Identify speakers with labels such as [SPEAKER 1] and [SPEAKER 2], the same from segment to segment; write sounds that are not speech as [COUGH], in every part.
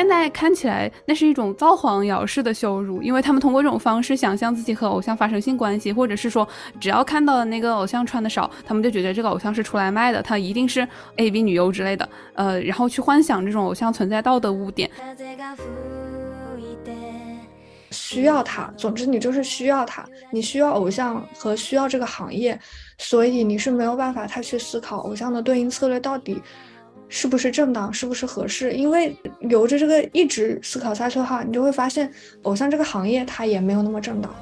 [SPEAKER 1] 现在看起来，那是一种造黄谣式的羞辱，因为他们通过这种方式想象自己和偶像发生性关系，或者是说，只要看到那个偶像穿的少，他们就觉得这个偶像是出来卖的，他一定是 AV 女优之类的，呃，然后去幻想这种偶像存在道德污点。
[SPEAKER 2] 需要他，总之你就是需要他，你需要偶像和需要这个行业，所以你是没有办法太去思考偶像的对应策略到底。是不是正当，是不是合适？因为由着这个一直思考下去的话，你就会发现，偶像这个行业它也没有那么正当。[LAUGHS]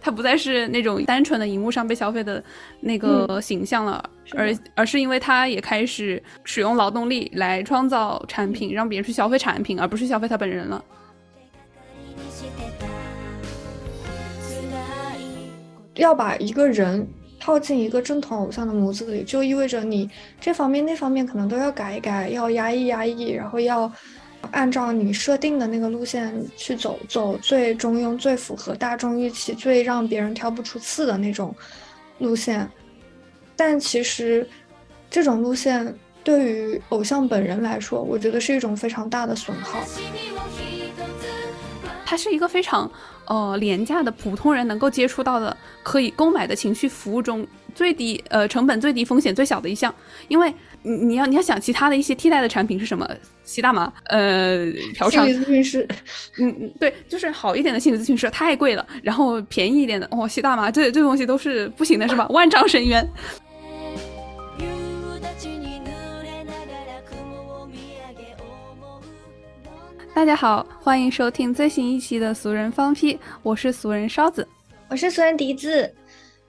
[SPEAKER 1] 它不再是那种单纯的荧幕上被消费的那个形象了，而而是因为它也开始使用劳动力来创造产品，让别人去消费产品，而不是消费他本人了。
[SPEAKER 2] 要把一个人。套进一个正统偶像的模子里，就意味着你这方面那方面可能都要改一改，要压抑压抑，然后要按照你设定的那个路线去走，走最中庸、最符合大众预期、最让别人挑不出刺的那种路线。但其实这种路线对于偶像本人来说，我觉得是一种非常大的损耗。
[SPEAKER 1] 它是一个非常。呃，廉价的普通人能够接触到的可以购买的情绪服务中最低呃成本最低风险最小的一项，因为你你要你要想其他的一些替代的产品是什么？吸大麻？呃，嫖娼？
[SPEAKER 2] 心理咨询师？
[SPEAKER 1] 嗯嗯，对，就是好一点的心理咨询师太贵了，然后便宜一点的哦，吸大麻这这东西都是不行的，是吧？[LAUGHS] 万丈深渊。大家好，欢迎收听最新一期的《俗人放屁》，我是俗人烧子，
[SPEAKER 2] 我是俗人笛子。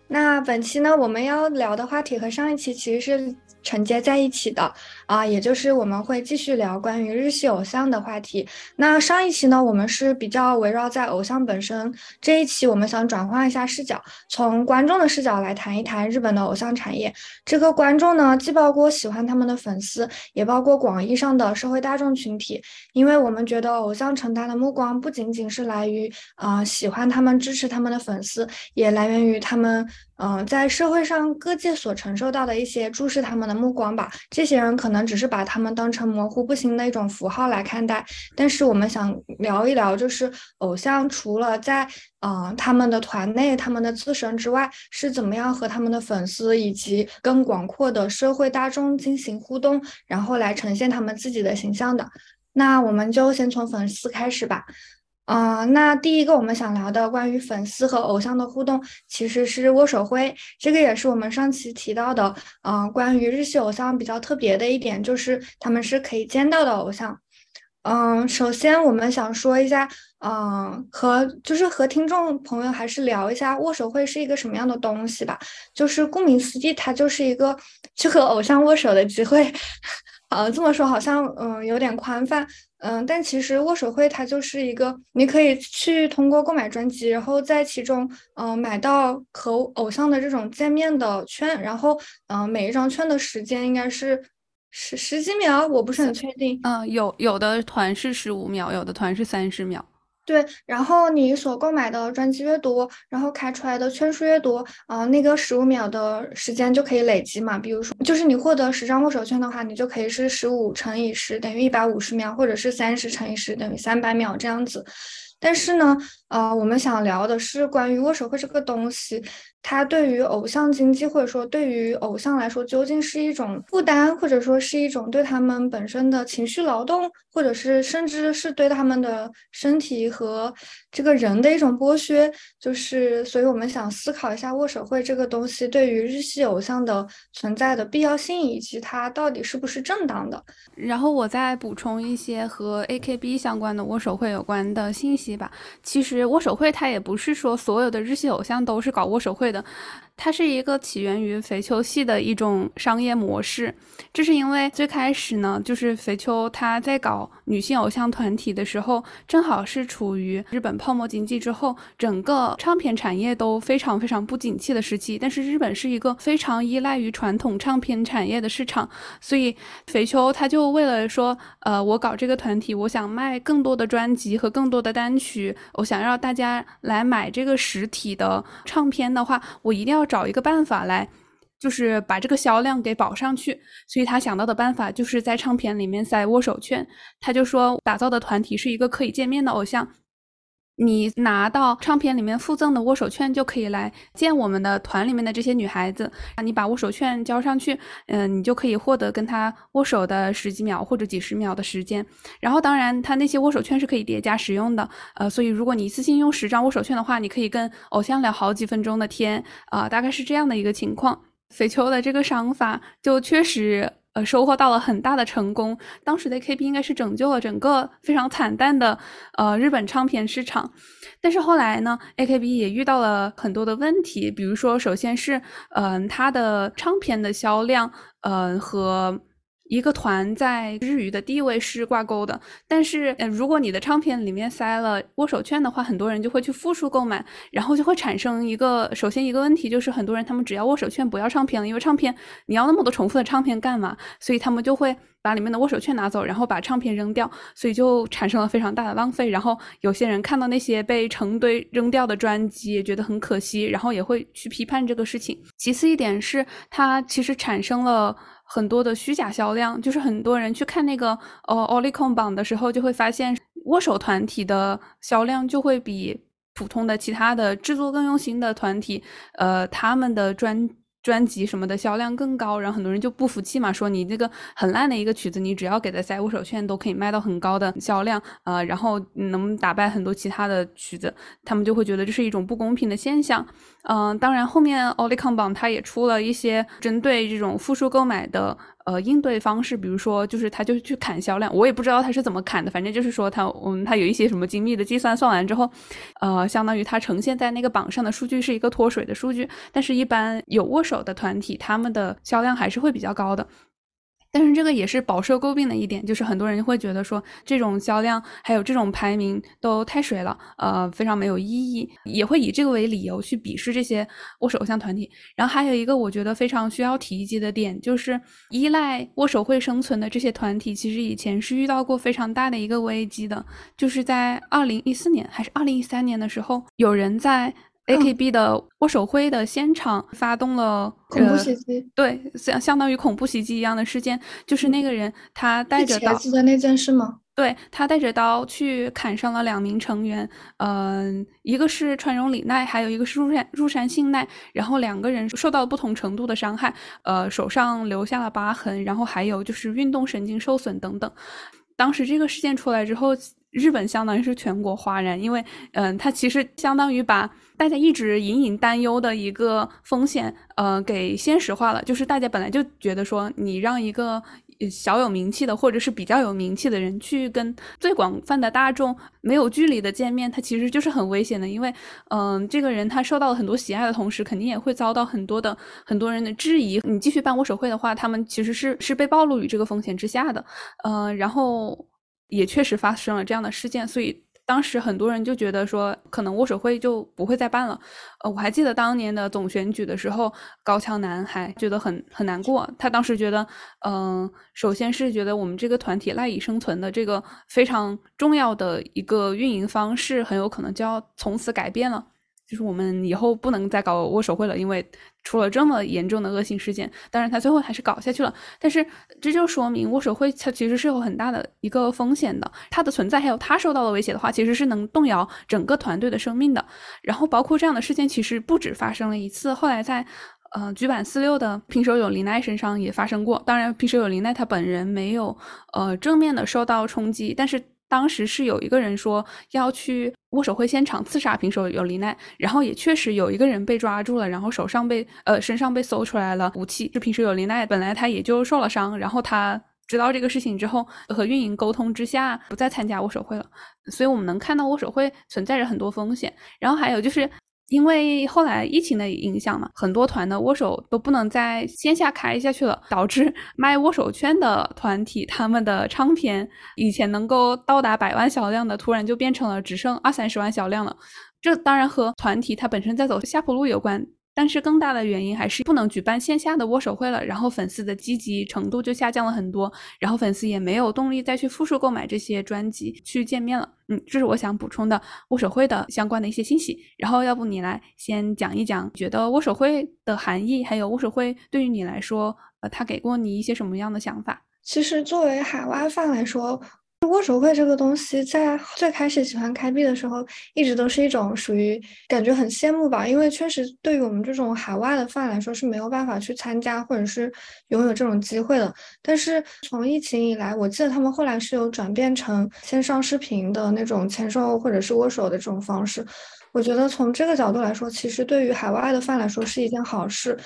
[SPEAKER 2] 那本期呢，我们要聊的话题和上一期其实是。承接在一起的啊，也就是我们会继续聊关于日系偶像的话题。那上一期呢，我们是比较围绕在偶像本身，这一期我们想转换一下视角，从观众的视角来谈一谈日本的偶像产业。这个观众呢，既包括喜欢他们的粉丝，也包括广义上的社会大众群体，因为我们觉得偶像承担的目光不仅仅是来于啊喜欢他们、支持他们的粉丝，也来源于他们。嗯，在社会上各界所承受到的一些注视他们的目光吧，这些人可能只是把他们当成模糊不清的一种符号来看待。但是我们想聊一聊，就是偶像除了在嗯他们的团内、他们的自身之外，是怎么样和他们的粉丝以及更广阔的社会大众进行互动，然后来呈现他们自己的形象的。那我们就先从粉丝开始吧。嗯，那第一个我们想聊的关于粉丝和偶像的互动，其实是握手会。这个也是我们上期提到的。嗯，关于日系偶像比较特别的一点，就是他们是可以见到的偶像。嗯，首先我们想说一下，嗯，和就是和听众朋友还是聊一下握手会是一个什么样的东西吧。就是顾名思义，它就是一个去和偶像握手的机会。呃，这么说好像嗯有点宽泛。嗯，但其实握手会它就是一个，你可以去通过购买专辑，然后在其中，嗯，买到和偶像的这种见面的券，然后，嗯，每一张券的时间应该是十十几秒，我不是很确定。
[SPEAKER 1] 嗯，有有的团是十五秒，有的团是三十秒。
[SPEAKER 2] 对，然后你所购买的专辑越多，然后开出来的圈数越多，啊，那个十五秒的时间就可以累积嘛。比如说，就是你获得十张握手券的话，你就可以是十五乘以十等于一百五十秒，或者是三十乘以十等于三百秒这样子。但是呢，啊，我们想聊的是关于握手会这个东西。它对于偶像经济，或者说对于偶像来说，究竟是一种负担，或者说是一种对他们本身的情绪劳动，或者是甚至是对他们的身体和这个人的一种剥削？就是，所以我们想思考一下握手会这个东西对于日系偶像的存在的必要性，以及它到底是不是正当的。
[SPEAKER 1] 然后我再补充一些和 AKB 相关的握手会有关的信息吧。其实握手会它也不是说所有的日系偶像都是搞握手会。的，它是一个起源于肥秋系的一种商业模式。这是因为最开始呢，就是肥秋他在搞女性偶像团体的时候，正好是处于日本泡沫经济之后，整个唱片产业都非常非常不景气的时期。但是日本是一个非常依赖于传统唱片产业的市场，所以肥秋他就为了说，呃，我搞这个团体，我想卖更多的专辑和更多的单曲，我想让大家来买这个实体的唱片的话，我一定要找一个办法来。就是把这个销量给保上去，所以他想到的办法就是在唱片里面塞握手券。他就说，打造的团体是一个可以见面的偶像。你拿到唱片里面附赠的握手券，就可以来见我们的团里面的这些女孩子。你把握手券交上去，嗯，你就可以获得跟他握手的十几秒或者几十秒的时间。然后，当然，他那些握手券是可以叠加使用的。呃，所以如果你一次性用十张握手券的话，你可以跟偶像聊好几分钟的天啊，大概是这样的一个情况。肥秋的这个商法就确实。收获到了很大的成功。当时的 AKB 应该是拯救了整个非常惨淡的呃日本唱片市场。但是后来呢，AKB 也遇到了很多的问题，比如说，首先是嗯，它的唱片的销量，嗯和。一个团在日语的地位是挂钩的，但是，呃，如果你的唱片里面塞了握手券的话，很多人就会去复数购买，然后就会产生一个，首先一个问题就是很多人他们只要握手券不要唱片了，因为唱片你要那么多重复的唱片干嘛？所以他们就会把里面的握手券拿走，然后把唱片扔掉，所以就产生了非常大的浪费。然后有些人看到那些被成堆扔掉的专辑，也觉得很可惜，然后也会去批判这个事情。其次一点是，它其实产生了。很多的虚假销量，就是很多人去看那个呃 Oricon 榜的时候，就会发现握手团体的销量就会比普通的其他的制作更用心的团体，呃，他们的专。专辑什么的销量更高，然后很多人就不服气嘛，说你这个很烂的一个曲子，你只要给他塞握手券都可以卖到很高的销量，呃，然后能打败很多其他的曲子，他们就会觉得这是一种不公平的现象。嗯，当然后面 Olicon 榜它也出了一些针对这种复数购买的。呃，应对方式，比如说，就是它就去砍销量，我也不知道它是怎么砍的，反正就是说它，嗯，它有一些什么精密的计算，算完之后，呃，相当于它呈现在那个榜上的数据是一个脱水的数据，但是一般有握手的团体，他们的销量还是会比较高的。但是这个也是饱受诟病的一点，就是很多人会觉得说这种销量还有这种排名都太水了，呃，非常没有意义，也会以这个为理由去鄙视这些握手偶像团体。然后还有一个我觉得非常需要提及的点，就是依赖握手会生存的这些团体，其实以前是遇到过非常大的一个危机的，就是在二零一四年还是二零一三年的时候，有人在。AKB 的握手会的现场发动了
[SPEAKER 2] 恐怖袭击，
[SPEAKER 1] 对，相相当于恐怖袭击一样的事件，就是那个人他带着刀
[SPEAKER 2] 的那件事吗？
[SPEAKER 1] 对他带着刀去砍伤了两名成员，嗯，一个是川荣李奈，还有一个是入山入山幸奈，然后两个人受到了不同程度的伤害，呃，手上留下了疤痕，然后还有就是运动神经受损等等。当时这个事件出来之后。日本相当于是全国哗然，因为，嗯，它其实相当于把大家一直隐隐担忧的一个风险，呃，给现实化了。就是大家本来就觉得说，你让一个小有名气的或者是比较有名气的人去跟最广泛的大众没有距离的见面，他其实就是很危险的。因为，嗯，这个人他受到了很多喜爱的同时，肯定也会遭到很多的很多人的质疑。你继续办握手会的话，他们其实是是被暴露于这个风险之下的。呃，然后。也确实发生了这样的事件，所以当时很多人就觉得说，可能握手会就不会再办了。呃，我还记得当年的总选举的时候，高桥男还觉得很很难过。他当时觉得，嗯，首先是觉得我们这个团体赖以生存的这个非常重要的一个运营方式，很有可能就要从此改变了。就是我们以后不能再搞握手会了，因为出了这么严重的恶性事件。当然，他最后还是搞下去了。但是这就说明握手会它其实是有很大的一个风险的，它的存在还有它受到的威胁的话，其实是能动摇整个团队的生命的。然后包括这样的事件其实不止发生了一次，后来在呃局版四六的平手有林奈身上也发生过。当然，平手有林奈他本人没有呃正面的受到冲击，但是。当时是有一个人说要去握手会现场刺杀平手有梨奈，然后也确实有一个人被抓住了，然后手上被呃身上被搜出来了武器。就平手有梨奈本来他也就受了伤，然后他知道这个事情之后和运营沟通之下不再参加握手会了。所以我们能看到握手会存在着很多风险，然后还有就是。因为后来疫情的影响嘛，很多团的握手都不能在线下开下去了，导致 [LAUGHS] 卖握手券的团体他们的唱片以前能够到达百万销量的，突然就变成了只剩二三十万销量了。这当然和团体它本身在走下坡路有关。但是更大的原因还是不能举办线下的握手会了，然后粉丝的积极程度就下降了很多，然后粉丝也没有动力再去复数购买这些专辑去见面了。嗯，这是我想补充的握手会的相关的一些信息。然后要不你来先讲一讲，觉得握手会的含义，还有握手会对于你来说，呃，他给过你一些什么样的想法？
[SPEAKER 2] 其实作为海外范来说。握手会这个东西，在最开始喜欢开币的时候，一直都是一种属于感觉很羡慕吧，因为确实对于我们这种海外的饭来说是没有办法去参加或者是拥有这种机会的。但是从疫情以来，我记得他们后来是有转变成线上视频的那种签售或者是握手的这种方式。我觉得从这个角度来说，其实对于海外的饭来说是一件好事，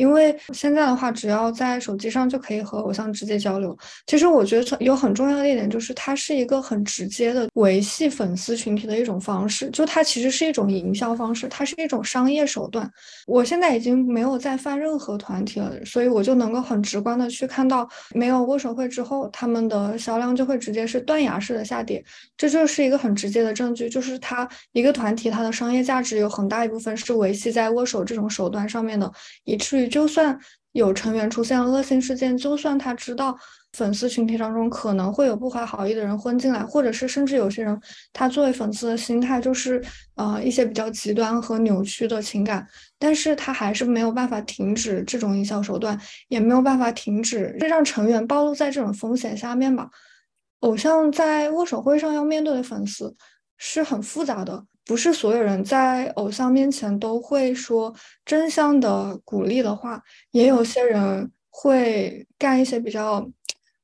[SPEAKER 2] 因为现在的话，只要在手机上就可以和偶像直接交流。其实我觉得有很重要的一点就是，它是一个很直接的维系粉丝群体的一种方式，就它其实是一种营销方式，它是一种商业手段。我现在已经没有再犯任何团体了，所以我就能够很直观的去看到，没有握手会之后，他们的销量就会直接是断崖式的下跌，这就是一个很直接的证据，就是它一个团体它的。商业价值有很大一部分是维系在握手这种手段上面的，以至于就算有成员出现了恶性事件，就算他知道粉丝群体当中可能会有不怀好意的人混进来，或者是甚至有些人他作为粉丝的心态就是呃一些比较极端和扭曲的情感，但是他还是没有办法停止这种营销手段，也没有办法停止让成员暴露在这种风险下面吧。偶像在握手会上要面对的粉丝是很复杂的。不是所有人在偶像面前都会说正向的鼓励的话，也有些人会干一些比较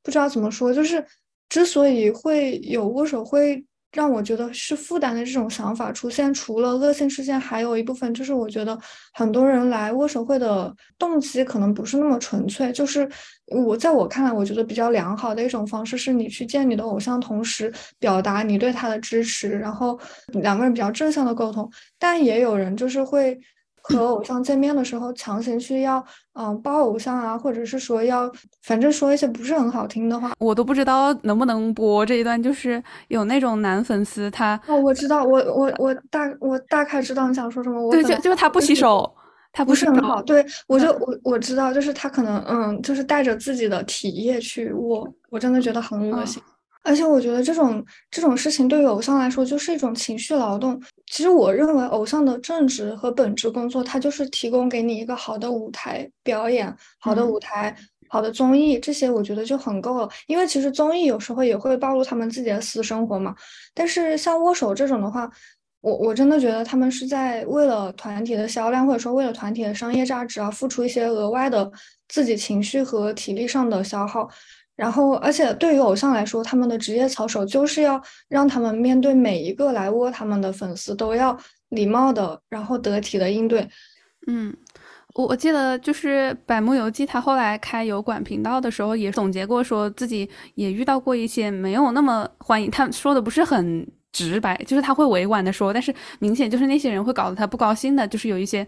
[SPEAKER 2] 不知道怎么说，就是之所以会有握手会。让我觉得是负担的这种想法出现，除了恶性事件，还有一部分就是我觉得很多人来握手会的动机可能不是那么纯粹。就是我在我看来，我觉得比较良好的一种方式是你去见你的偶像，同时表达你对他的支持，然后两个人比较正向的沟通。但也有人就是会。和偶像见面的时候，强行去要嗯抱偶像啊，或者是说要反正说一些不是很好听的话，
[SPEAKER 1] 我都不知道能不能播这一段。就是有那种男粉丝，他
[SPEAKER 2] 哦，我知道，我我我大我大概知道你想说什么。
[SPEAKER 1] 我对，就就是他不洗手，他
[SPEAKER 2] 不是很好。对我就我我知道，就是他可能嗯，就是带着自己的体液去握，我真的觉得很恶心。而且我觉得这种这种事情对于偶像来说就是一种情绪劳动。其实我认为偶像的正职和本职工作，它就是提供给你一个好的舞台表演、好的舞台、好的综艺，这些我觉得就很够了。因为其实综艺有时候也会暴露他们自己的私生活嘛。但是像握手这种的话，我我真的觉得他们是在为了团体的销量，或者说为了团体的商业价值啊，付出一些额外的自己情绪和体力上的消耗。然后，而且对于偶像来说，他们的职业操守就是要让他们面对每一个来握他们的粉丝都要礼貌的，然后得体的应对。
[SPEAKER 1] 嗯，我我记得就是百慕游记，他后来开油管频道的时候也总结过，说自己也遇到过一些没有那么欢迎，他说的不是很。直白就是他会委婉的说，但是明显就是那些人会搞得他不高兴的，就是有一些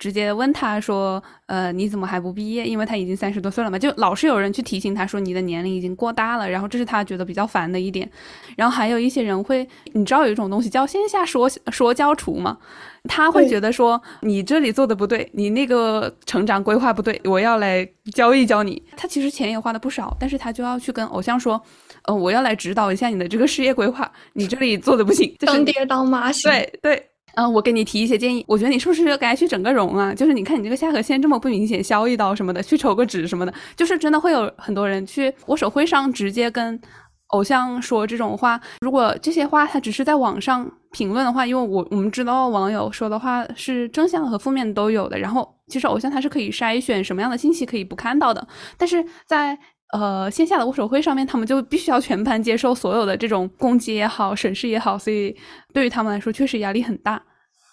[SPEAKER 1] 直接问他说，呃，你怎么还不毕业？因为他已经三十多岁了嘛，就老是有人去提醒他说你的年龄已经过大了，然后这是他觉得比较烦的一点。然后还有一些人会，你知道有一种东西叫线下说说教厨吗？他会觉得说你这里做的不对，你那个成长规划不对，我要来教一教你。他其实钱也花的不少，但是他就要去跟偶像说。呃，我要来指导一下你的这个事业规划，你这里做的不行，
[SPEAKER 2] 当爹当妈
[SPEAKER 1] 行。对对，嗯，我给你提一些建议，我觉得你是不是该去整个容啊？就是你看你这个下颌线这么不明显，削一刀什么的，去抽个脂什么的，就是真的会有很多人去握手会上直接跟偶像说这种话。如果这些话他只是在网上评论的话，因为我我们知道网友说的话是正向和负面都有的，然后其实偶像他是可以筛选什么样的信息可以不看到的，但是在。呃，线下的握手会上面，他们就必须要全盘接受所有的这种攻击也好、审视也好，所以对于他们来说，确实压力很大。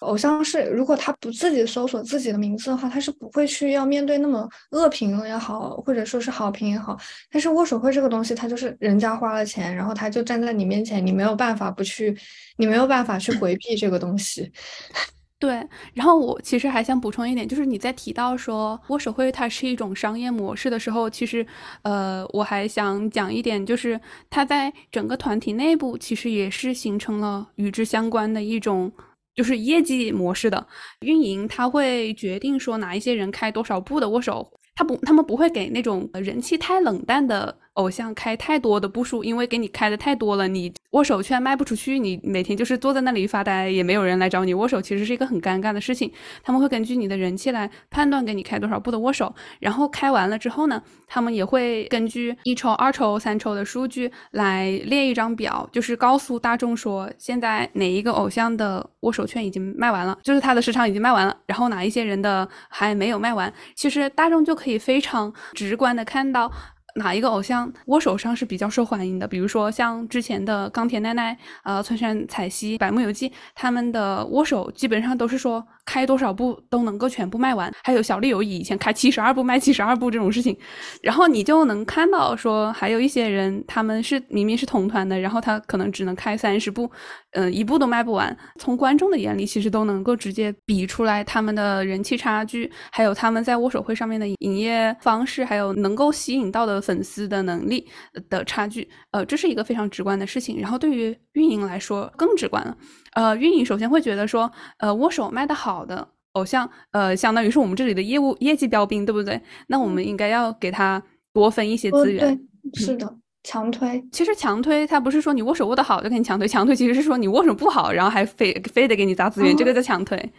[SPEAKER 2] 偶像是如果他不自己搜索自己的名字的话，他是不会去要面对那么恶评也好，或者说是好评也好。但是握手会这个东西，他就是人家花了钱，然后他就站在你面前，你没有办法不去，你没有办法去回避这个东西。[LAUGHS]
[SPEAKER 1] 对，然后我其实还想补充一点，就是你在提到说握手会它是一种商业模式的时候，其实，呃，我还想讲一点，就是它在整个团体内部其实也是形成了与之相关的一种就是业绩模式的。运营，他会决定说哪一些人开多少部的握手，他不，他们不会给那种人气太冷淡的偶像开太多的步数，因为给你开的太多了，你。握手券卖不出去，你每天就是坐在那里发呆，也没有人来找你握手，其实是一个很尴尬的事情。他们会根据你的人气来判断给你开多少步的握手，然后开完了之后呢，他们也会根据一抽、二抽、三抽的数据来列一张表，就是告诉大众说现在哪一个偶像的握手券已经卖完了，就是他的时长已经卖完了，然后哪一些人的还没有卖完，其实大众就可以非常直观的看到。哪一个偶像握手上是比较受欢迎的？比如说像之前的钢铁奈奈、呃村山彩希、百木游记，他们的握手基本上都是说。开多少部都能够全部卖完，还有小丽友以前开七十二部卖七十二部这种事情，然后你就能看到说还有一些人他们是明明是同团的，然后他可能只能开三十部，嗯，一部都卖不完。从观众的眼里，其实都能够直接比出来他们的人气差距，还有他们在握手会上面的营业方式，还有能够吸引到的粉丝的能力的差距。呃，这是一个非常直观的事情。然后对于运营来说更直观了。呃，运营首先会觉得说，呃，握手卖的好的偶像，呃，相当于是我们这里的业务业绩标兵，对不对？那我们应该要给他多分一些资源。
[SPEAKER 2] 对，是的。强推，
[SPEAKER 1] 其实强推它不是说你握手握得好就给你强推，强推其实是说你握手不好，然后还非非得给你砸资源，这个叫强推。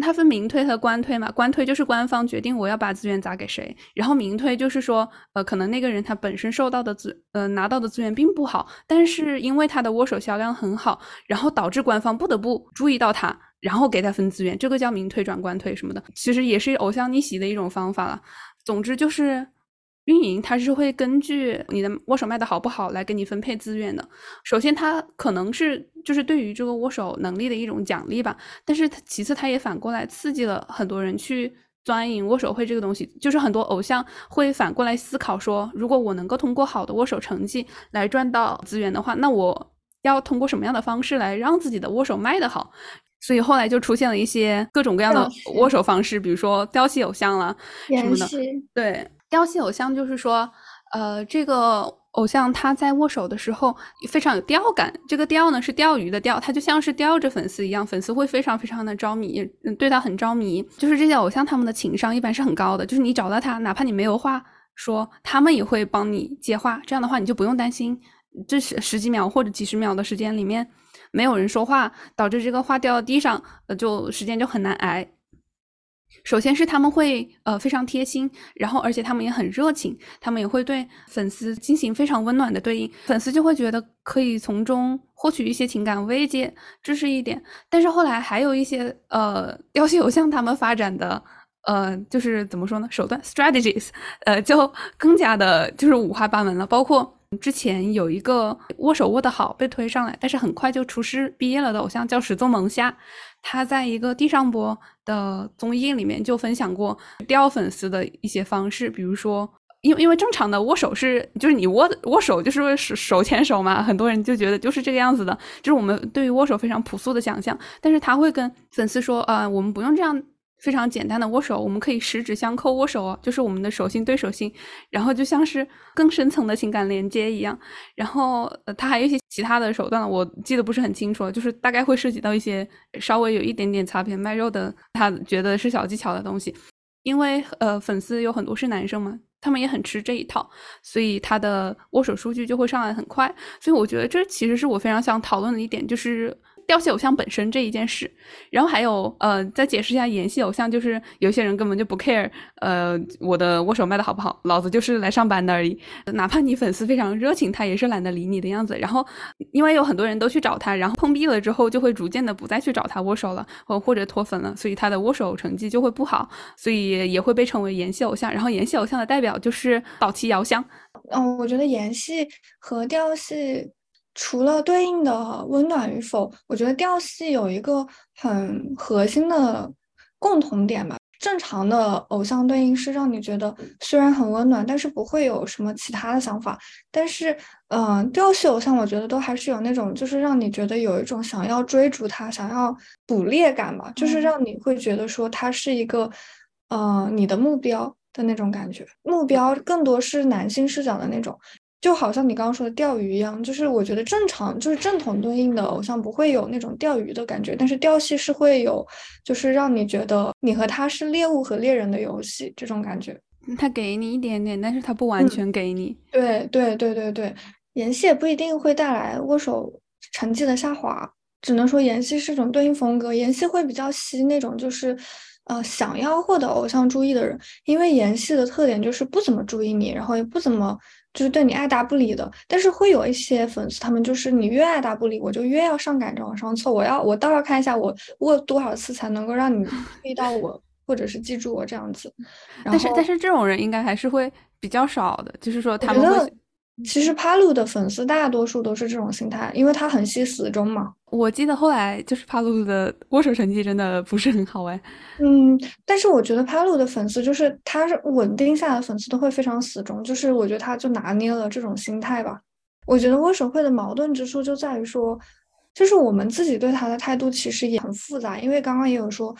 [SPEAKER 1] 它分明推和官推嘛，官推就是官方决定我要把资源砸给谁，然后明推就是说，呃，可能那个人他本身受到的资，呃，拿到的资源并不好，但是因为他的握手销量很好，然后导致官方不得不注意到他，然后给他分资源，这个叫明推转官推什么的，其实也是偶像逆袭的一种方法了。总之就是。运营它是会根据你的握手卖的好不好来给你分配资源的。首先，它可能是就是对于这个握手能力的一种奖励吧。但是其次，它也反过来刺激了很多人去钻营握手会这个东西。就是很多偶像会反过来思考说，如果我能够通过好的握手成绩来赚到资源的话，那我要通过什么样的方式来让自己的握手卖得好？所以后来就出现了一些各种各样的握手方式，比如说雕戏偶像啦什么的。对。调戏偶像就是说，呃，这个偶像他在握手的时候非常有钓感。这个钓呢是钓鱼的钓，他就像是钓着粉丝一样，粉丝会非常非常的着迷，对他很着迷。就是这些偶像他们的情商一般是很高的，就是你找到他，哪怕你没有话说，他们也会帮你接话。这样的话，你就不用担心这十十几秒或者几十秒的时间里面没有人说话，导致这个话掉到地上，呃，就时间就很难挨。首先是他们会呃非常贴心，然后而且他们也很热情，他们也会对粉丝进行非常温暖的对应，粉丝就会觉得可以从中获取一些情感慰藉，这是一点。但是后来还有一些呃雕戏偶像他们发展的呃就是怎么说呢手段 strategies，[LAUGHS] 呃就更加的就是五花八门了，包括。之前有一个握手握得好被推上来，但是很快就出师毕业了的偶像叫始宗萌夏，他在一个地上播的综艺里面就分享过钓粉丝的一些方式，比如说，因为因为正常的握手是就是你握握手就是手手牵手嘛，很多人就觉得就是这个样子的，就是我们对于握手非常朴素的想象，但是他会跟粉丝说呃，我们不用这样。非常简单的握手，我们可以十指相扣握手哦，就是我们的手心对手心，然后就像是更深层的情感连接一样。然后呃，他还有一些其他的手段，我记得不是很清楚，就是大概会涉及到一些稍微有一点点擦边卖肉的，他觉得是小技巧的东西。因为呃，粉丝有很多是男生嘛，他们也很吃这一套，所以他的握手数据就会上来很快。所以我觉得这其实是我非常想讨论的一点，就是。调戏偶像本身这一件事，然后还有呃，再解释一下演戏偶像，就是有些人根本就不 care，呃，我的握手卖的好不好，老子就是来上班的而已。哪怕你粉丝非常热情，他也是懒得理你的样子。然后因为有很多人都去找他，然后碰壁了之后，就会逐渐的不再去找他握手了，或或者脱粉了，所以他的握手成绩就会不好，所以也会被称为演戏偶像。然后演戏偶像的代表就是岛崎遥香。
[SPEAKER 2] 嗯，我觉得演戏和调戏。除了对应的温暖与否，我觉得调戏有一个很核心的共同点吧。正常的偶像对应是让你觉得虽然很温暖，但是不会有什么其他的想法。但是，嗯，调戏偶像我觉得都还是有那种，就是让你觉得有一种想要追逐他、想要捕猎感吧，就是让你会觉得说他是一个，呃，你的目标的那种感觉。目标更多是男性视角的那种。就好像你刚刚说的钓鱼一样，就是我觉得正常就是正统对应的偶像不会有那种钓鱼的感觉，但是钓戏是会有，就是让你觉得你和他是猎物和猎人的游戏这种感觉。
[SPEAKER 1] 他给你一点点，但是他不完全给你。
[SPEAKER 2] 对对对对对，演戏也不一定会带来握手成绩的下滑，只能说演戏是种对应风格，演戏会比较吸那种就是。呃，想要获得偶像注意的人，因为演戏的特点就是不怎么注意你，然后也不怎么就是对你爱答不理的。但是会有一些粉丝，他们就是你越爱答不理，我就越要上赶着往上凑。我要我倒要看一下我握多少次才能够让你注意到我，或者是记住我这样子。[LAUGHS]
[SPEAKER 1] 但是但是这种人应该还是会比较少的，就是说他们会。
[SPEAKER 2] 其实帕鲁的粉丝大多数都是这种心态，因为他很惜死忠嘛。
[SPEAKER 1] 我记得后来就是帕鲁的握手成绩真的不是很好哎。
[SPEAKER 2] 嗯，但是我觉得帕鲁的粉丝就是他是稳定下的粉丝都会非常死忠，就是我觉得他就拿捏了这种心态吧。我觉得握手会的矛盾之处就在于说，就是我们自己对他的态度其实也很复杂，因为刚刚也有说。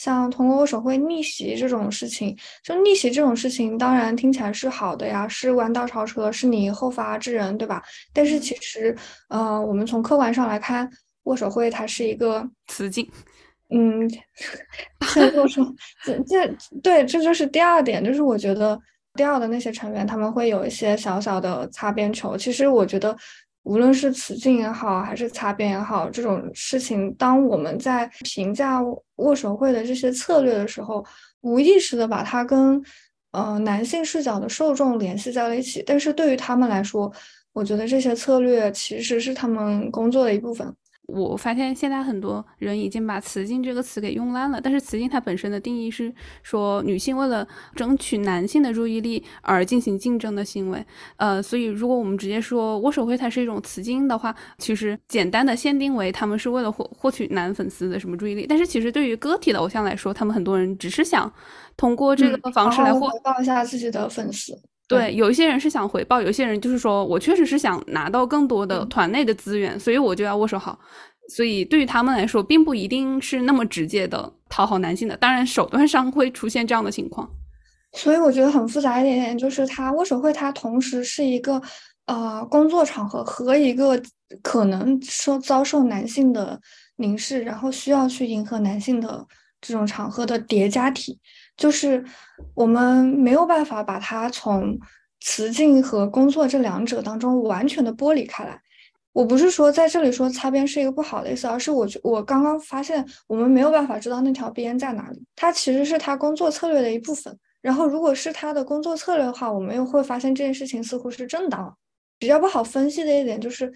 [SPEAKER 2] 像通过握手会逆袭这种事情，就逆袭这种事情，当然听起来是好的呀，是弯道超车，是你后发制人，对吧？但是其实，呃，我们从客观上来看，握手会它是一个
[SPEAKER 1] 雌竞，
[SPEAKER 2] 嗯，[LAUGHS] 这对，这就是第二点，就是我觉得第二的那些成员他们会有一些小小的擦边球，其实我觉得。无论是雌竞也好，还是擦边也好，这种事情，当我们在评价握手会的这些策略的时候，无意识的把它跟呃男性视角的受众联系在了一起。但是对于他们来说，我觉得这些策略其实是他们工作的一部分。
[SPEAKER 1] 我发现现在很多人已经把“雌竞”这个词给用烂了，但是“雌竞”它本身的定义是说女性为了争取男性的注意力而进行竞争的行为。呃，所以如果我们直接说握手会它是一种雌竞的话，其实简单的限定为他们是为了获获取男粉丝的什么注意力。但是其实对于个体的偶像来说，他们很多人只是想通过这个方式来
[SPEAKER 2] 回报一下自己的粉丝。
[SPEAKER 1] 对，有一些人是想回报，有些人就是说我确实是想拿到更多的团内的资源，所以我就要握手好。所以对于他们来说，并不一定是那么直接的讨好男性的，当然手段上会出现这样的情况。
[SPEAKER 2] 所以我觉得很复杂一点点，就是他握手会，它同时是一个呃工作场合和一个可能受遭受男性的凝视，然后需要去迎合男性的这种场合的叠加体。就是我们没有办法把它从雌竞和工作这两者当中完全的剥离开来。我不是说在这里说擦边是一个不好的意思，而是我我刚刚发现我们没有办法知道那条边在哪里。它其实是他工作策略的一部分。然后如果是他的工作策略的话，我们又会发现这件事情似乎是正当。比较不好分析的一点就是。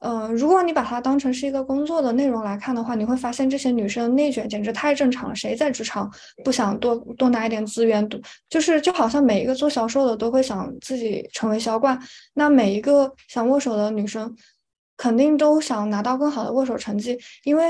[SPEAKER 2] 嗯，如果你把它当成是一个工作的内容来看的话，你会发现这些女生内卷简直太正常了。谁在职场不想多多拿一点资源？就是就好像每一个做销售的都会想自己成为销冠，那每一个想握手的女生肯定都想拿到更好的握手成绩，因为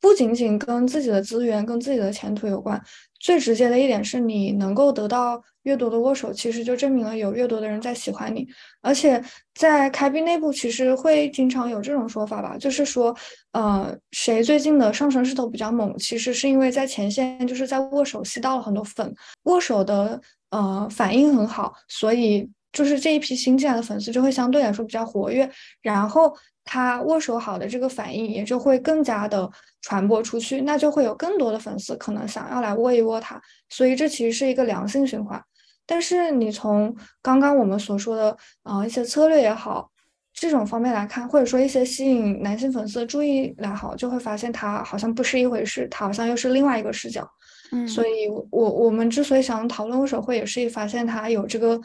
[SPEAKER 2] 不仅仅跟自己的资源、跟自己的前途有关。最直接的一点是你能够得到越多的握手，其实就证明了有越多的人在喜欢你。而且在开币内部，其实会经常有这种说法吧，就是说，呃，谁最近的上升势头比较猛，其实是因为在前线就是在握手吸到了很多粉，握手的呃反应很好，所以就是这一批新进来的粉丝就会相对来说比较活跃，然后。他握手好的这个反应也就会更加的传播出去，那就会有更多的粉丝可能想要来握一握他，所以这其实是一个良性循环。但是你从刚刚我们所说的啊一些策略也好，这种方面来看，或者说一些吸引男性粉丝的注意来好，就会发现它好像不是一回事，它好像又是另外一个视角。
[SPEAKER 1] 嗯，
[SPEAKER 2] 所以我我们之所以想讨论握手会，也是发现它有这个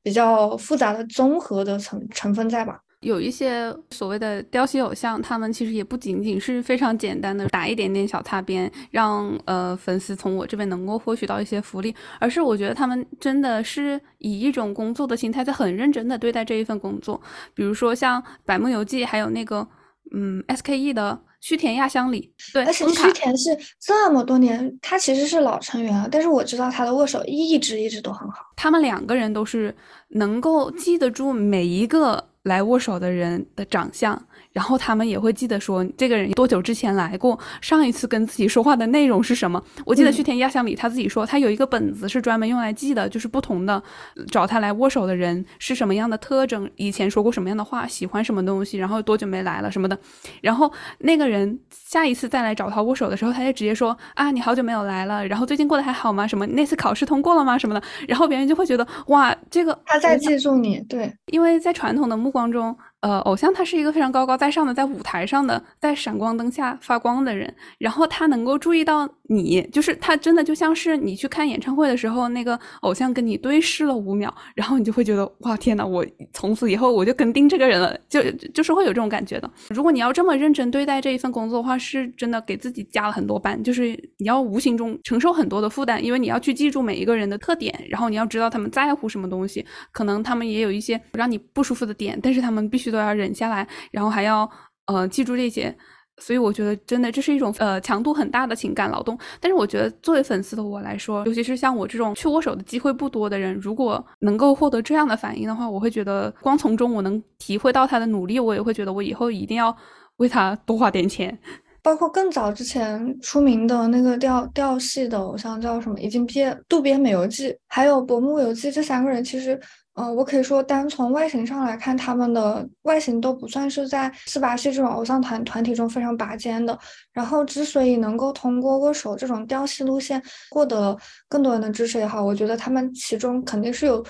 [SPEAKER 2] 比较复杂的综合的成成分在吧。
[SPEAKER 1] 有一些所谓的雕戏偶像，他们其实也不仅仅是非常简单的打一点点小擦边，让呃粉丝从我这边能够获取到一些福利，而是我觉得他们真的是以一种工作的心态，在很认真的对待这一份工作。比如说像百慕游记，还有那个嗯 SKE 的须田亚香里，对，
[SPEAKER 2] 而且须田是这么多年，他其实是老成员了，但是我知道他的握手一直一直都很好。
[SPEAKER 1] 他们两个人都是能够记得住每一个。来握手的人的长相。然后他们也会记得说这个人多久之前来过，上一次跟自己说话的内容是什么。我记得去田压箱里他自己说，他有一个本子是专门用来记的，就是不同的找他来握手的人是什么样的特征，以前说过什么样的话，喜欢什么东西，然后多久没来了什么的。然后那个人下一次再来找他握手的时候，他就直接说啊，你好久没有来了，然后最近过得还好吗？什么那次考试通过了吗？什么的。然后别人就会觉得哇，这个
[SPEAKER 2] 他在记住你，对，
[SPEAKER 1] 因为在传统的目光中。呃，偶像他是一个非常高高在上的，在舞台上的，在闪光灯下发光的人。然后他能够注意到你，就是他真的就像是你去看演唱会的时候，那个偶像跟你对视了五秒，然后你就会觉得哇天呐，我从此以后我就跟定这个人了，就就是会有这种感觉的。如果你要这么认真对待这一份工作的话，是真的给自己加了很多班，就是你要无形中承受很多的负担，因为你要去记住每一个人的特点，然后你要知道他们在乎什么东西，可能他们也有一些让你不舒服的点，但是他们必须。都要忍下来，然后还要呃记住这些，所以我觉得真的这是一种呃强度很大的情感劳动。但是我觉得作为粉丝的我来说，尤其是像我这种去握手的机会不多的人，如果能够获得这样的反应的话，我会觉得光从中我能体会到他的努力，我也会觉得我以后一定要为他多花点钱。
[SPEAKER 2] 包括更早之前出名的那个调调系的偶像叫什么，已经毕业，渡边美由纪，还有薄木由纪这三个人其实。嗯，我可以说，单从外形上来看，他们的外形都不算是在四八系这种偶像团团体中非常拔尖的。然后，之所以能够通过握手这种调戏路线获得更多人的支持也好，我觉得他们其中肯定是有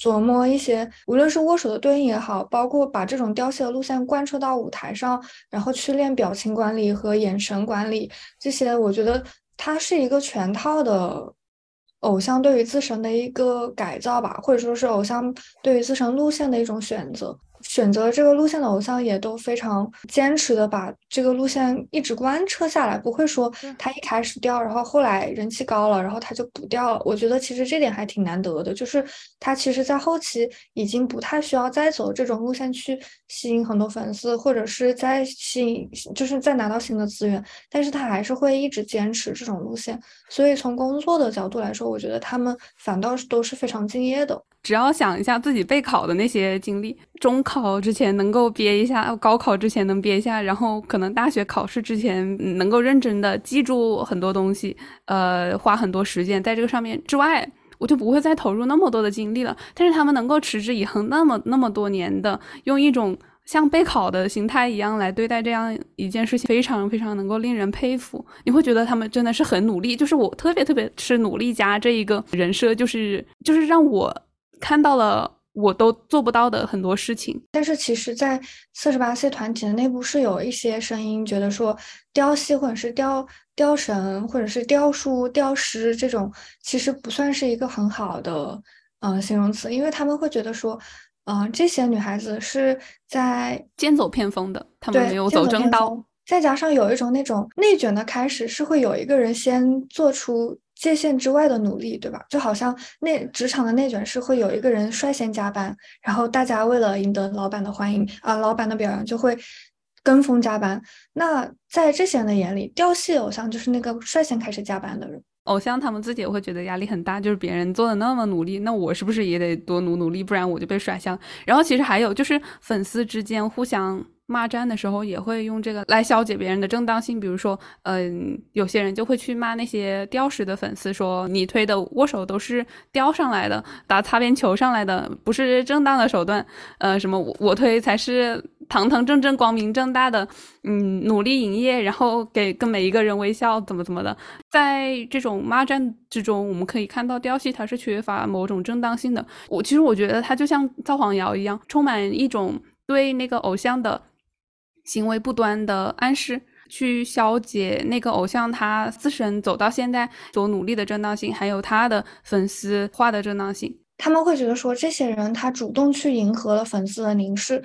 [SPEAKER 2] 琢磨一些，无论是握手的对应也好，包括把这种调戏的路线贯彻到舞台上，然后去练表情管理和眼神管理这些，我觉得它是一个全套的。偶像对于自身的一个改造吧，或者说是偶像对于自身路线的一种选择。选择这个路线的偶像也都非常坚持的把这个路线一直贯彻下来，不会说他一开始掉，然后后来人气高了，然后他就不掉了。我觉得其实这点还挺难得的，就是他其实在后期已经不太需要再走这种路线去吸引很多粉丝，或者是再吸引，就是再拿到新的资源，但是他还是会一直坚持这种路线。所以从工作的角度来说，我觉得他们反倒是都是非常敬业的。
[SPEAKER 1] 只要想一下自己备考的那些经历，中考之前能够憋一下，高考之前能憋一下，然后可能大学考试之前能够认真的记住很多东西，呃，花很多时间在这个上面之外，我就不会再投入那么多的精力了。但是他们能够持之以恒那么那么多年的，用一种像备考的心态一样来对待这样一件事情，非常非常能够令人佩服。你会觉得他们真的是很努力，就是我特别特别是努力家这一个人设，就是就是让我。看到了我都做不到的很多事情，
[SPEAKER 2] 但是其实，在四十八系团体的内部是有一些声音觉得说，雕戏或者是雕雕神或者是雕叔雕师这种，其实不算是一个很好的嗯形容词，因为他们会觉得说，嗯这些女孩子是在
[SPEAKER 1] 剑走偏锋的，他们没有走正道，
[SPEAKER 2] 再加上有一种那种内卷的开始，是会有一个人先做出。界限之外的努力，对吧？就好像内职场的内卷是会有一个人率先加班，然后大家为了赢得老板的欢迎啊，老板的表扬就会跟风加班。那在这些人的眼里，调戏偶像就是那个率先开始加班的人。
[SPEAKER 1] 偶像他们自己也会觉得压力很大，就是别人做的那么努力，那我是不是也得多努努力，不然我就被甩下。然后其实还有就是粉丝之间互相。骂战的时候也会用这个来消解别人的正当性，比如说，嗯，有些人就会去骂那些雕石的粉丝，说你推的握手都是雕上来的，打擦边球上来的，不是正当的手段。呃，什么我推才是堂堂正正、光明正大的，嗯，努力营业，然后给跟每一个人微笑，怎么怎么的。在这种骂战之中，我们可以看到雕戏它是缺乏某种正当性的。我其实我觉得它就像造黄谣一样，充满一种对那个偶像的。行为不端的暗示，去消解那个偶像他自身走到现在所努力的正当性，还有他的粉丝化的正当性。
[SPEAKER 2] 他们会觉得说，这些人他主动去迎合了粉丝的凝视，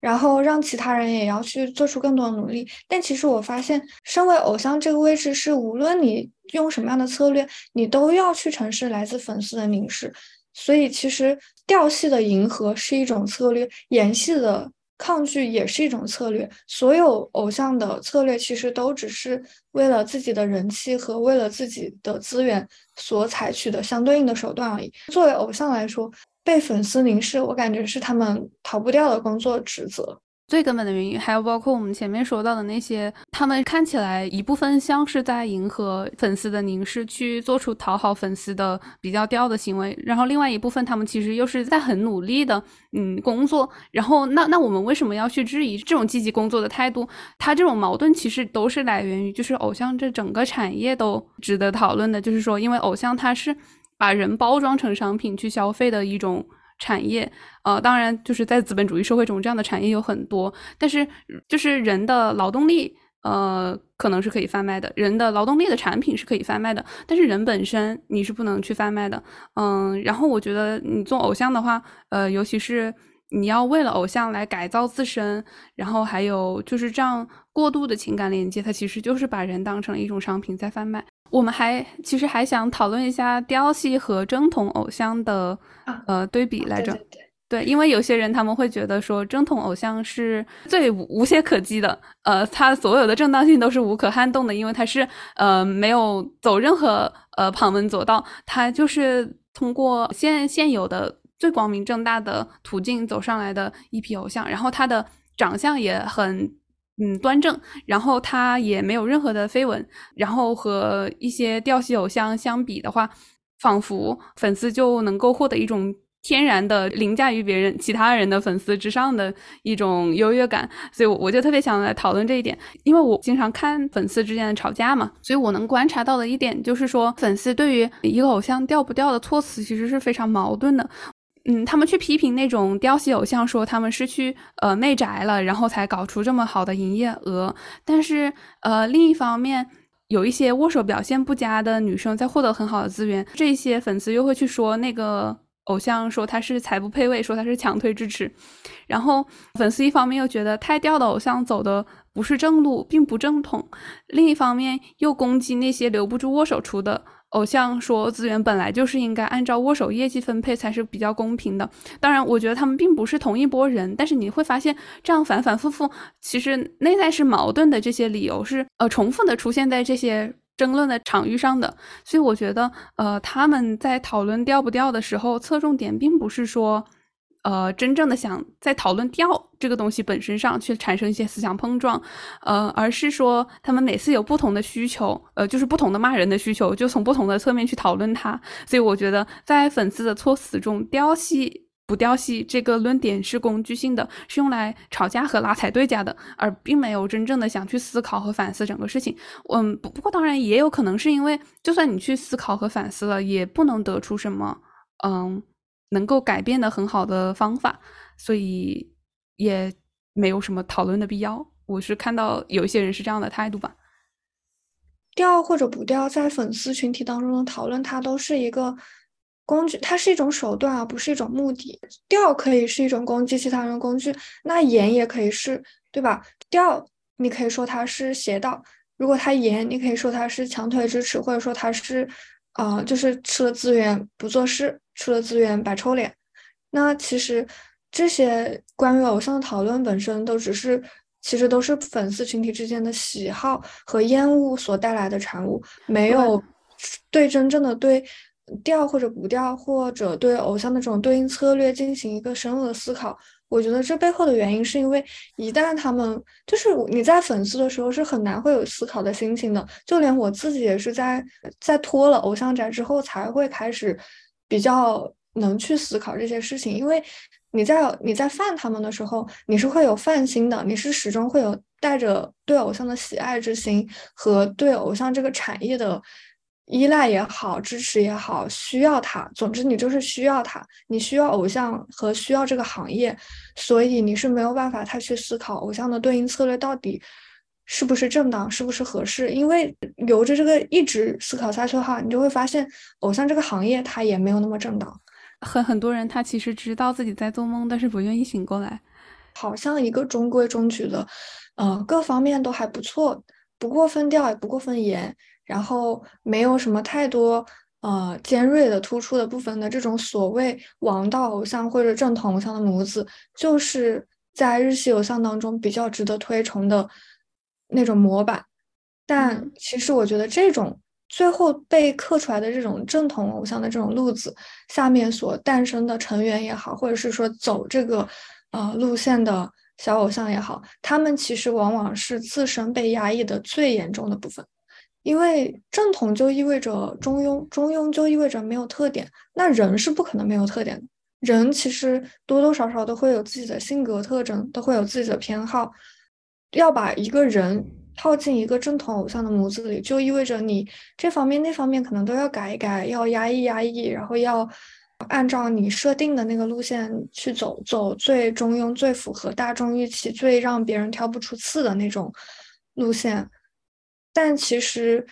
[SPEAKER 2] 然后让其他人也要去做出更多的努力。但其实我发现，身为偶像这个位置，是无论你用什么样的策略，你都要去承受来自粉丝的凝视。所以，其实调戏的迎合是一种策略，演戏的。抗拒也是一种策略，所有偶像的策略其实都只是为了自己的人气和为了自己的资源所采取的相对应的手段而已。作为偶像来说，被粉丝凝视，我感觉是他们逃不掉的工作职责。
[SPEAKER 1] 最根本的原因，还有包括我们前面说到的那些，他们看起来一部分像是在迎合粉丝的凝视，去做出讨好粉丝的比较调的行为，然后另外一部分他们其实又是在很努力的，嗯，工作。然后那那我们为什么要去质疑这种积极工作的态度？他这种矛盾其实都是来源于，就是偶像这整个产业都值得讨论的，就是说，因为偶像它是把人包装成商品去消费的一种。产业，呃，当然就是在资本主义社会中，这样的产业有很多。但是，就是人的劳动力，呃，可能是可以贩卖的，人的劳动力的产品是可以贩卖的。但是人本身你是不能去贩卖的，嗯。然后我觉得你做偶像的话，呃，尤其是你要为了偶像来改造自身，然后还有就是这样过度的情感连接，它其实就是把人当成一种商品在贩卖。我们还其实还想讨论一下雕系和正统偶像的呃对比来着，对，因为有些人他们会觉得说正统偶像是最无懈可击的，呃，他所有的正当性都是无可撼动的，因为他是呃没有走任何呃旁门左道，他就是通过现现有的最光明正大的途径走上来的一批偶像，然后他的长相也很。嗯，端正，然后他也没有任何的绯闻，然后和一些调系偶像相比的话，仿佛粉丝就能够获得一种天然的凌驾于别人其他人的粉丝之上的一种优越感，所以我我就特别想来讨论这一点，因为我经常看粉丝之间的吵架嘛，所以我能观察到的一点就是说，粉丝对于一个偶像掉不掉的措辞其实是非常矛盾的。嗯，他们去批评那种雕系偶像，说他们是去呃内宅了，然后才搞出这么好的营业额。但是呃，另一方面，有一些握手表现不佳的女生在获得很好的资源，这些粉丝又会去说那个偶像，说他是财不配位，说他是强推支持。然后粉丝一方面又觉得太吊的偶像走的不是正路，并不正统；另一方面又攻击那些留不住握手出的。偶像说资源本来就是应该按照握手业绩分配才是比较公平的。当然，我觉得他们并不是同一波人，但是你会发现这样反反复复，其实内在是矛盾的。这些理由是呃重复的出现在这些争论的场域上的。所以我觉得呃他们在讨论调不调的时候，侧重点并不是说。呃，真正的想在讨论调这个东西本身上去产生一些思想碰撞，呃，而是说他们每次有不同的需求，呃，就是不同的骂人的需求，就从不同的侧面去讨论它。所以我觉得在粉丝的措辞中，调戏不调戏这个论点是工具性的，是用来吵架和拉踩对家的，而并没有真正的想去思考和反思整个事情。嗯，不不过当然也有可能是因为，就算你去思考和反思了，也不能得出什么，嗯。能够改变的很好的方法，所以也没有什么讨论的必要。我是看到有一些人是这样的态度吧。
[SPEAKER 2] 调或者不调，在粉丝群体当中的讨论，它都是一个工具，它是一种手段，而不是一种目的。调可以是一种攻击其他人的工具，那言也可以是，对吧？调你可以说它是邪道，如果他严，你可以说他是强推支持，或者说他是。啊，就是吃了资源不做事，吃了资源摆臭脸。那其实这些关于偶像的讨论本身都只是，其实都是粉丝群体之间的喜好和厌恶所带来的产物，没有对真正的对调或者不调，或者对偶像的这种对应策略进行一个深入的思考。我觉得这背后的原因是因为，一旦他们就是你在粉丝的时候是很难会有思考的心情的，就连我自己也是在在脱了偶像宅之后才会开始比较能去思考这些事情。因为你在你在犯他们的时候，你是会有犯心的，你是始终会有带着对偶像的喜爱之心和对偶像这个产业的。依赖也好，支持也好，需要他。总之，你就是需要他，你需要偶像和需要这个行业，所以你是没有办法太去思考偶像的对应策略到底是不是正当，是不是合适。因为由着这个一直思考下去的话，你就会发现偶像这个行业它也没有那么正当。
[SPEAKER 1] 很很多人他其实知道自己在做梦，但是不愿意醒过来。
[SPEAKER 2] 好像一个中规中矩的，呃，各方面都还不错，不过分调也不过分严。然后没有什么太多呃尖锐的突出的部分的这种所谓王道偶像或者正统偶像的模子，就是在日系偶像当中比较值得推崇的那种模板。但其实我觉得这种最后被刻出来的这种正统偶像的这种路子下面所诞生的成员也好，或者是说走这个呃路线的小偶像也好，他们其实往往是自身被压抑的最严重的部分。因为正统就意味着中庸，中庸就意味着没有特点。那人是不可能没有特点的，人其实多多少少都会有自己的性格特征，都会有自己的偏好。要把一个人套进一个正统偶像的模子里，就意味着你这方面那方面可能都要改一改，要压抑压抑，然后要按照你设定的那个路线去走，走最中庸、最符合大众预期、最让别人挑不出刺的那种路线。但其实，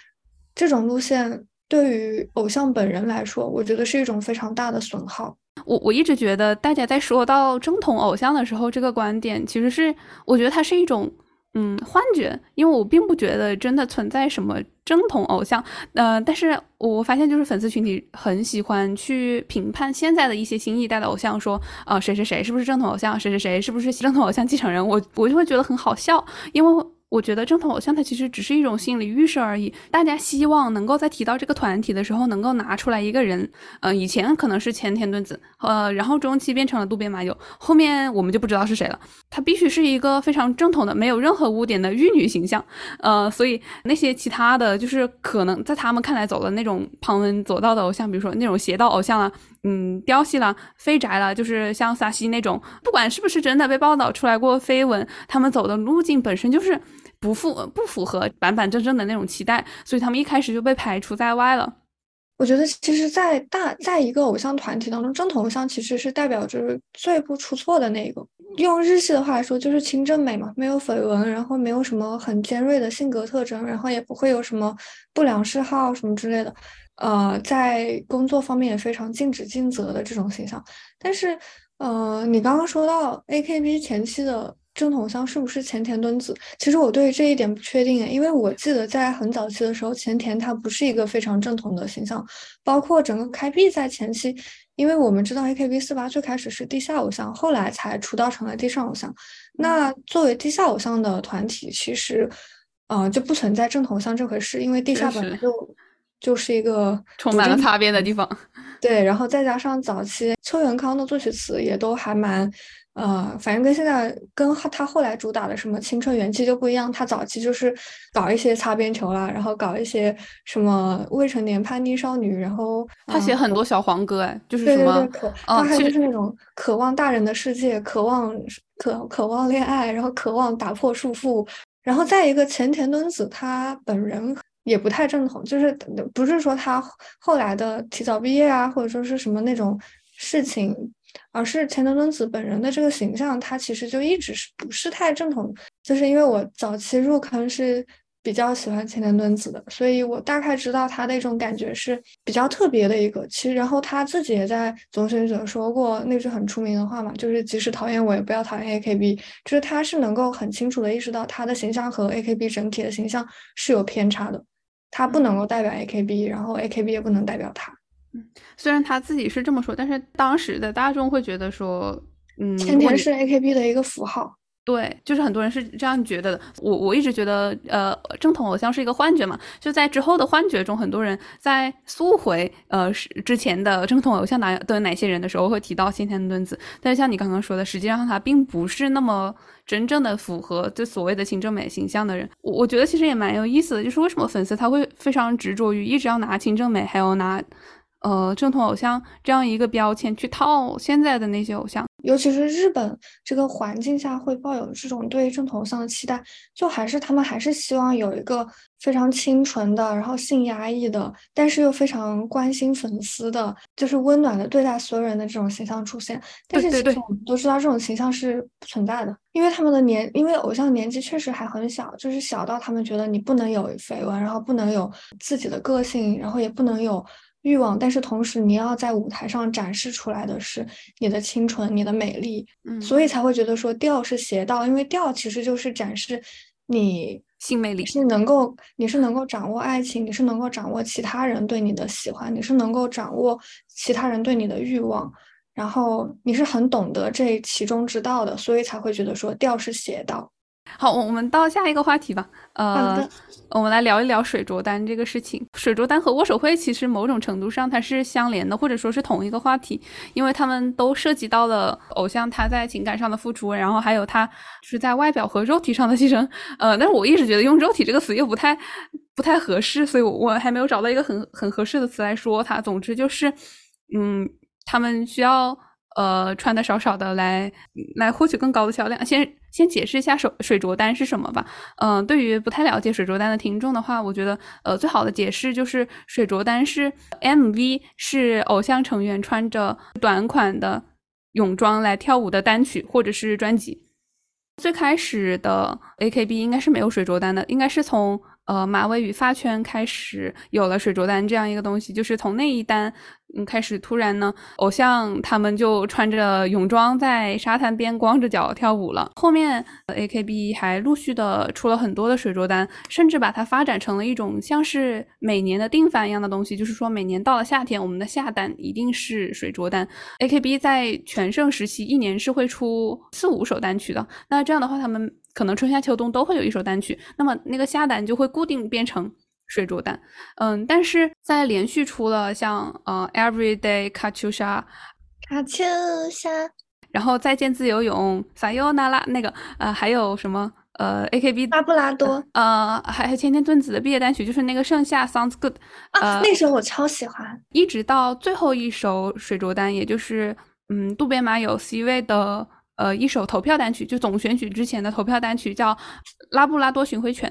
[SPEAKER 2] 这种路线对于偶像本人来说，我觉得是一种非常大的损耗。
[SPEAKER 1] 我我一直觉得，大家在说到正统偶像的时候，这个观点其实是，我觉得它是一种嗯幻觉，因为我并不觉得真的存在什么正统偶像。呃，但是我发现就是粉丝群体很喜欢去评判现在的一些新一代的偶像，说啊谁谁谁是不是正统偶像，谁谁谁是不是正统偶像继承人，我我就会觉得很好笑，因为。我觉得正统偶像它其实只是一种心理预设而已。大家希望能够在提到这个团体的时候，能够拿出来一个人。呃，以前可能是前田敦子，呃，然后中期变成了渡边麻友，后面我们就不知道是谁了。他必须是一个非常正统的、没有任何污点的玉女形象。呃，所以那些其他的就是可能在他们看来走的那种旁门左道的偶像，比如说那种邪道偶像啊，嗯，雕系了、废宅了，就是像萨西那种，不管是不是真的被报道出来过绯闻，他们走的路径本身就是。不符不符合板板正正的那种期待，所以他们一开始就被排除在外了。
[SPEAKER 2] 我觉得，其实，在大在一个偶像团体当中，正统偶像其实是代表着最不出错的那个。用日系的话来说，就是清正美嘛，没有绯闻，然后没有什么很尖锐的性格特征，然后也不会有什么不良嗜好什么之类的。呃，在工作方面也非常尽职尽责的这种形象。但是，呃，你刚刚说到 AKB 前期的。正统像是不是前田敦子？其实我对这一点不确定因为我记得在很早期的时候，前田他不是一个非常正统的形象，包括整个开闭在前期，因为我们知道 AKB 四八最开始是地下偶像，后来才出道成了地上偶像。那作为地下偶像的团体，其实，呃，就不存在正统像这回事，因为地下本来就就是一个
[SPEAKER 1] 充满了擦边的地方。[LAUGHS]
[SPEAKER 2] 对，然后再加上早期邱元康的作曲词也都还蛮。呃，反正跟现在跟他后来主打的什么青春元气就不一样，他早期就是搞一些擦边球啦，然后搞一些什么未成年叛逆少女，然后
[SPEAKER 1] 他写很多小黄歌，哎，就是什么，
[SPEAKER 2] 他还就是那种渴望大人的世界，渴望渴渴望恋爱，然后渴望打破束缚，然后再一个前田敦子，他本人也不太正统，就是不是说他后来的提早毕业啊，或者说是什么那种事情。而是前田敦子本人的这个形象，他其实就一直是不是太正统。就是因为我早期入坑是比较喜欢前田敦子的，所以我大概知道他那种感觉是比较特别的一个。其实，然后他自己也在总选者说过那句很出名的话嘛，就是即使讨厌我也不要讨厌 AKB。就是他是能够很清楚的意识到他的形象和 AKB 整体的形象是有偏差的，他不能够代表 AKB，然后 AKB 也不能代表他。
[SPEAKER 1] 嗯，虽然他自己是这么说，但是当时的大众会觉得说，嗯，
[SPEAKER 2] 千田是 AKB 的一个符号。
[SPEAKER 1] 对，就是很多人是这样觉得的。我我一直觉得，呃，正统偶像是一个幻觉嘛。就在之后的幻觉中，很多人在溯回呃之前的正统偶像哪的哪些人的时候，会提到先田敦子。但是像你刚刚说的，实际上他并不是那么真正的符合这所谓的清正美形象的人。我我觉得其实也蛮有意思的，就是为什么粉丝他会非常执着于一直要拿清正美，还有拿。呃，正统偶像这样一个标签去套现在的那些偶像，
[SPEAKER 2] 尤其是日本这个环境下会抱有这种对正统偶像的期待，就还是他们还是希望有一个非常清纯的，然后性压抑的，但是又非常关心粉丝的，就是温暖的对待所有人的这种形象出现。但是其实我们都知道这种形象是不存在的，因为他们的年，因为偶像年纪确实还很小，就是小到他们觉得你不能有绯闻，然后不能有自己的个性，然后也不能有。欲望，但是同时你要在舞台上展示出来的是你的清纯、你的美丽，嗯，所以才会觉得说调是邪道，因为调其实就是展示你
[SPEAKER 1] 性魅力，
[SPEAKER 2] 是能够你是能够掌握爱情，你是能够掌握其他人对你的喜欢，你是能够掌握其他人对你的欲望，然后你是很懂得这其中之道的，所以才会觉得说调是邪道。
[SPEAKER 1] 好，我们到下一个话题吧。呃，我们来聊一聊水卓单这个事情。水卓单和握手会其实某种程度上它是相连的，或者说是同一个话题，因为他们都涉及到了偶像他在情感上的付出，然后还有他是在外表和肉体上的牺牲。呃，但是我一直觉得用肉体这个词又不太不太合适，所以我还没有找到一个很很合适的词来说它。总之就是，嗯，他们需要。呃，穿的少少的来来获取更高的销量。先先解释一下手水着单是什么吧。嗯，对于不太了解水着单的听众的话，我觉得呃最好的解释就是水着单是 MV 是偶像成员穿着短款的泳装来跳舞的单曲或者是专辑。最开始的 AKB 应该是没有水着单的，应该是从呃马尾与发圈开始有了水着单这样一个东西，就是从那一单。嗯，开始突然呢，偶像他们就穿着泳装在沙滩边光着脚跳舞了。后面 A K B 还陆续的出了很多的水着单，甚至把它发展成了一种像是每年的定番一样的东西，就是说每年到了夏天，我们的夏单一定是水着单。A K B 在全盛时期一年是会出四五首单曲的，那这样的话，他们可能春夏秋冬都会有一首单曲，那么那个夏单就会固定变成。水煮蛋，嗯，但是在连续出了像呃 Everyday
[SPEAKER 2] 秋莎，
[SPEAKER 1] 然后再见自由泳，Sayonara 那个呃还有什么呃 AKB
[SPEAKER 2] 拉布拉多，
[SPEAKER 1] 呃还还千天盾子的毕业单曲，就是那个盛夏 Sounds Good，
[SPEAKER 2] 啊那首我超喜欢，
[SPEAKER 1] 一直到最后一首水着单，也就是嗯渡边麻友 C 位的呃一首投票单曲，就总选举之前的投票单曲叫拉布拉多巡回犬。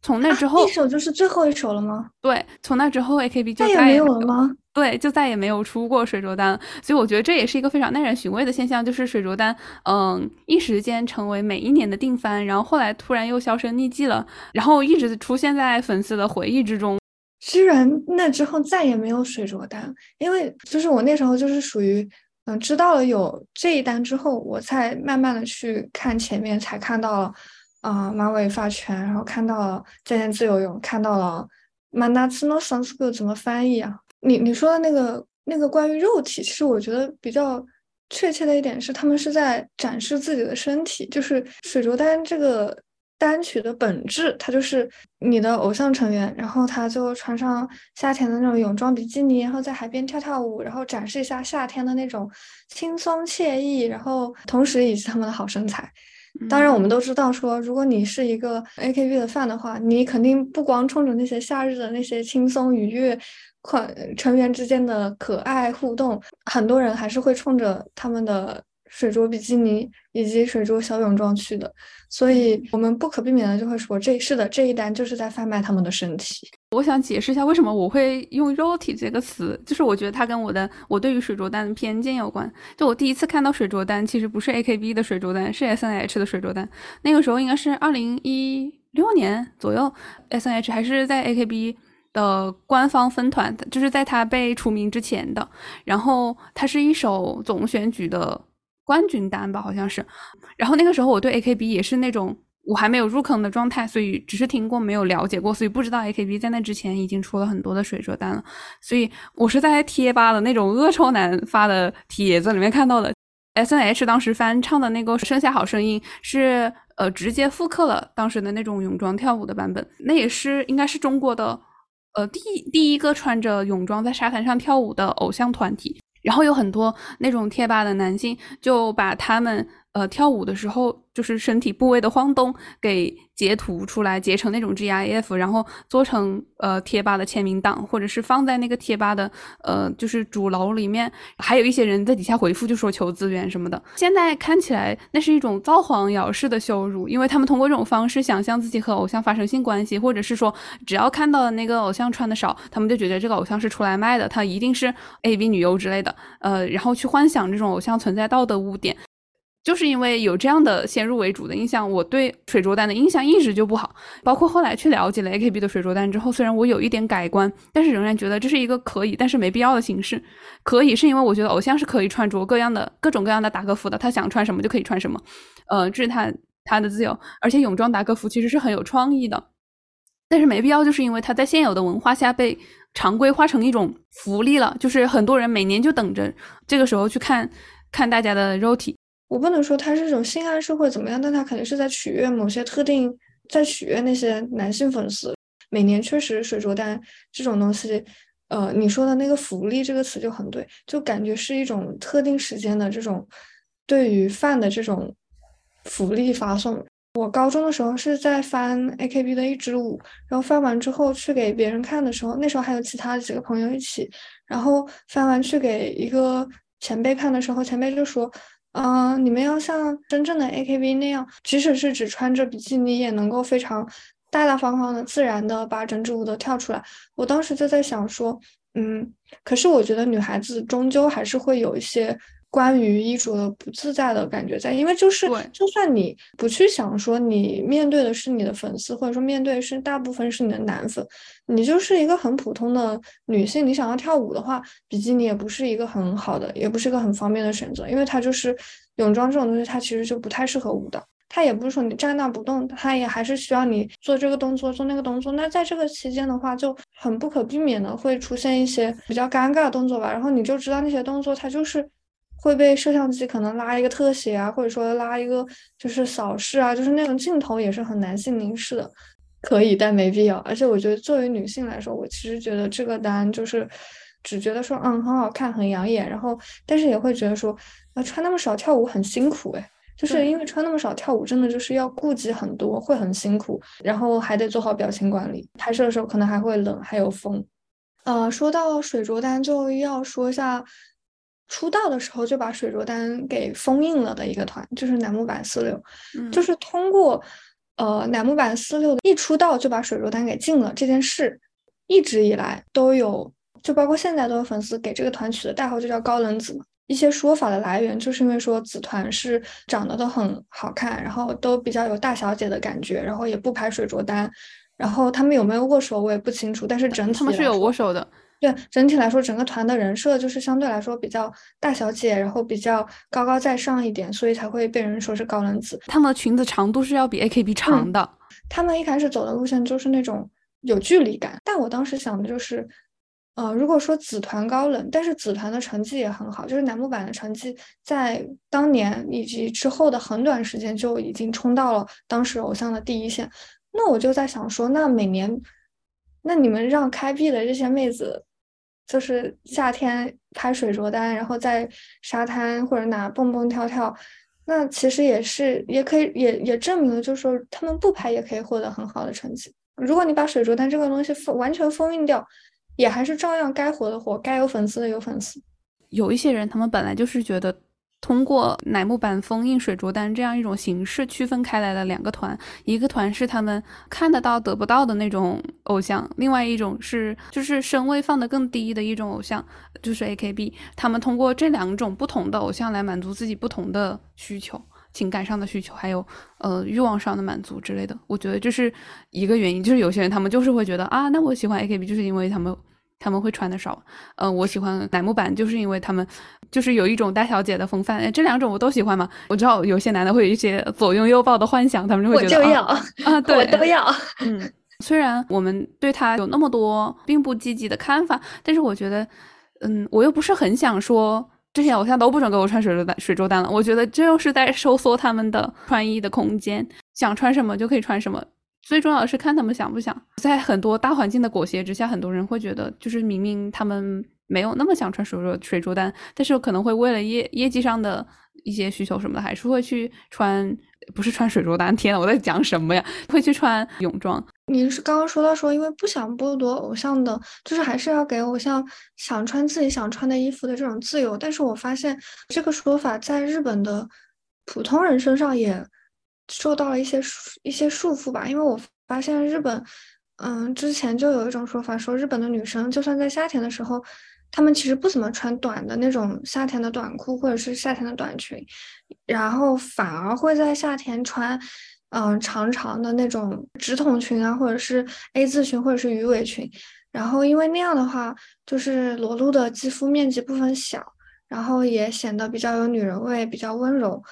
[SPEAKER 1] 从那之后，
[SPEAKER 2] 一首就是最后一首了吗？
[SPEAKER 1] 对，从那之后，A K B 就
[SPEAKER 2] 再也没有了吗？
[SPEAKER 1] 对，就再也没有出过水着单。所以我觉得这也是一个非常耐人寻味的现象，就是水着单，嗯，一时间成为每一年的定番，然后后来突然又销声匿迹了，然后一直出现在粉丝的回忆之中。
[SPEAKER 2] 居然那之后再也没有水着单，因为就是我那时候就是属于，嗯，知道了有这一单之后，我才慢慢的去看前面，才看到了。啊，马尾发圈，然后看到了再见自由泳，看到了 manatsu no sansko 怎么翻译啊？你你说的那个那个关于肉体，其实我觉得比较确切的一点是，他们是在展示自己的身体。就是水着单这个单曲的本质，它就是你的偶像成员，然后他就穿上夏天的那种泳装比基尼，然后在海边跳跳舞，然后展示一下夏天的那种轻松惬意，然后同时以及他们的好身材。当然，我们都知道，说如果你是一个 AKB 的 fan 的话，你肯定不光冲着那些夏日的那些轻松愉悦，款成员之间的可爱互动，很多人还是会冲着他们的水着比基尼以及水着小泳装去的。所以，我们不可避免的就会说，这是的，这一单就是在贩卖他们的身体。
[SPEAKER 1] 我想解释一下为什么我会用“肉体”这个词，就是我觉得它跟我的我对于水着单的偏见有关。就我第一次看到水着单，其实不是 AKB 的水着单，是 SNH 的水着单。那个时候应该是二零一六年左右，SNH 还是在 AKB 的官方分团，就是在他被除名之前的。然后它是一首总选举的。冠军单吧，好像是。然后那个时候我对 AKB 也是那种我还没有入坑的状态，所以只是听过没有了解过，所以不知道 AKB 在那之前已经出了很多的水着单了。所以我是在贴吧的那种恶臭男发的帖子里面看到的。SNH 当时翻唱的那个《盛夏好声音》是呃直接复刻了当时的那种泳装跳舞的版本，那也是应该是中国的呃第第一个穿着泳装在沙滩上跳舞的偶像团体。然后有很多那种贴吧的男性就把他们呃跳舞的时候就是身体部位的晃动给截图出来，截成那种 GIF，然后做成呃贴吧的签名档，或者是放在那个贴吧的呃就是主楼里面。还有一些人在底下回复就说求资源什么的。现在看起来那是一种造黄谣式的羞辱，因为他们通过这种方式想象自己和偶像发生性关系，或者是说只要看到那个偶像穿的少，他们就觉得这个偶像是出来卖的，他一定是 AV 女优之类的。呃，然后去幻想这种偶像存在道德污点。就是因为有这样的先入为主的印象，我对水着丹的印象一直就不好。包括后来去了解了 AKB 的水着丹之后，虽然我有一点改观，但是仍然觉得这是一个可以，但是没必要的形式。可以是因为我觉得偶像是可以穿着各样的各种各样的打歌服的，他想穿什么就可以穿什么，呃，这是他他的自由。而且泳装打歌服其实是很有创意的，但是没必要，就是因为他在现有的文化下被常规化成一种福利了，就是很多人每年就等着这个时候去看看大家的肉体。
[SPEAKER 2] 我不能说它是一种性暗示或怎么样，但它肯定是在取悦某些特定，在取悦那些男性粉丝。每年确实水着单这种东西，呃，你说的那个福利这个词就很对，就感觉是一种特定时间的这种对于饭的这种福利发送。我高中的时候是在翻 AKB 的一支舞，然后翻完之后去给别人看的时候，那时候还有其他几个朋友一起，然后翻完去给一个前辈看的时候，前辈就说：“嗯，你们要像真正的 AKB 那样，即使是只穿着比基尼，也能够非常大大方方的、自然的把整支舞都跳出来。”我当时就在想说：“嗯，可是我觉得女孩子终究还是会有一些。”关于衣着的不自在的感觉在，因为就是就算你不去想说你面对的是你的粉丝，或者说面对是大部分是你的男粉，你就是一个很普通的女性，你想要跳舞的话，比基尼也不是一个很好的，也不是一个很方便的选择，因为它就是泳装这种东西，它其实就不太适合舞蹈，它也不是说你站那不动，它也还是需要你做这个动作做那个动作，那在这个期间的话，就很不可避免的会出现一些比较尴尬的动作吧，然后你就知道那些动作它就是。会被摄像机可能拉一个特写啊，或者说拉一个就是扫视啊，就是那种镜头也是很男性凝视的，可以但没必要。而且我觉得作为女性来说，我其实觉得这个单就是只觉得说嗯很好看很养眼，然后但是也会觉得说啊穿那么少跳舞很辛苦哎，就是因为穿那么少跳舞真的就是要顾及很多，会很辛苦，然后还得做好表情管理，拍摄的时候可能还会冷还有风。呃，说到水着单就要说一下。出道的时候就把水着单给封印了的一个团，就是乃木坂四六，就是通过呃乃木坂四六一出道就把水着单给禁了这件事，一直以来都有，就包括现在都有粉丝给这个团取的代号就叫高冷子嘛。一些说法的来源就是因为说子团是长得都很好看，然后都比较有大小姐的感觉，然后也不排水着单，然后他们有没有握手我也不清楚，但是整体
[SPEAKER 1] 他们是有握手的。
[SPEAKER 2] 对整体来说，整个团的人设就是相对来说比较大小姐，然后比较高高在上一点，所以才会被人说是高冷子。
[SPEAKER 1] 他们的裙子长度是要比 AKB 长的。
[SPEAKER 2] 他们一开始走的路线就是那种有距离感，但我当时想的就是，呃，如果说子团高冷，但是子团的成绩也很好，就是楠木板的成绩在当年以及之后的很短时间就已经冲到了当时偶像的第一线。那我就在想说，那每年。那你们让开闭的这些妹子，就是夏天拍水着单，然后在沙滩或者哪蹦蹦跳跳，那其实也是也可以也也证明了，就是说他们不拍也可以获得很好的成绩。如果你把水着单这个东西封完全封印掉，也还是照样该火的火，该有粉丝的有粉丝。
[SPEAKER 1] 有一些人，他们本来就是觉得。通过乃木坂封印水着丹这样一种形式区分开来的两个团，一个团是他们看得到得不到的那种偶像，另外一种是就是身位放得更低的一种偶像，就是 AKB。他们通过这两种不同的偶像来满足自己不同的需求，情感上的需求，还有呃欲望上的满足之类的。我觉得这是一个原因，就是有些人他们就是会觉得啊，那我喜欢 AKB 就是因为他们。他们会穿的少，嗯，我喜欢乃木坂，就是因为他们就是有一种大小姐的风范，这两种我都喜欢嘛。我知道有些男的会有一些左拥右抱的幻想，他们就会觉
[SPEAKER 2] 得我就要
[SPEAKER 1] 啊，[LAUGHS] 对，
[SPEAKER 2] 我都要。
[SPEAKER 1] 嗯，虽然我们对他有那么多并不积极的看法，但是我觉得，嗯，我又不是很想说这些偶像都不准给我穿水珠单水珠单了。我觉得这又是在收缩他们的穿衣的空间，想穿什么就可以穿什么。最重要的是看他们想不想，在很多大环境的裹挟之下，很多人会觉得，就是明明他们没有那么想穿水着水着单，但是可能会为了业业绩上的一些需求什么的，还是会去穿，不是穿水着单。天呐，我在讲什么呀？会去穿泳装。
[SPEAKER 2] 你是刚刚说到说，因为不想剥夺偶像的，就是还是要给偶像想穿自己想穿的衣服的这种自由。但是我发现这个说法在日本的普通人身上也。受到了一些一些束缚吧，因为我发现日本，嗯，之前就有一种说法，说日本的女生就算在夏天的时候，她们其实不怎么穿短的那种夏天的短裤或者是夏天的短裙，然后反而会在夏天穿，嗯，长长的那种直筒裙啊，或者是 A 字裙或者是鱼尾裙，然后因为那样的话，就是裸露的肌肤面积部分小，然后也显得比较有女人味，比较温柔。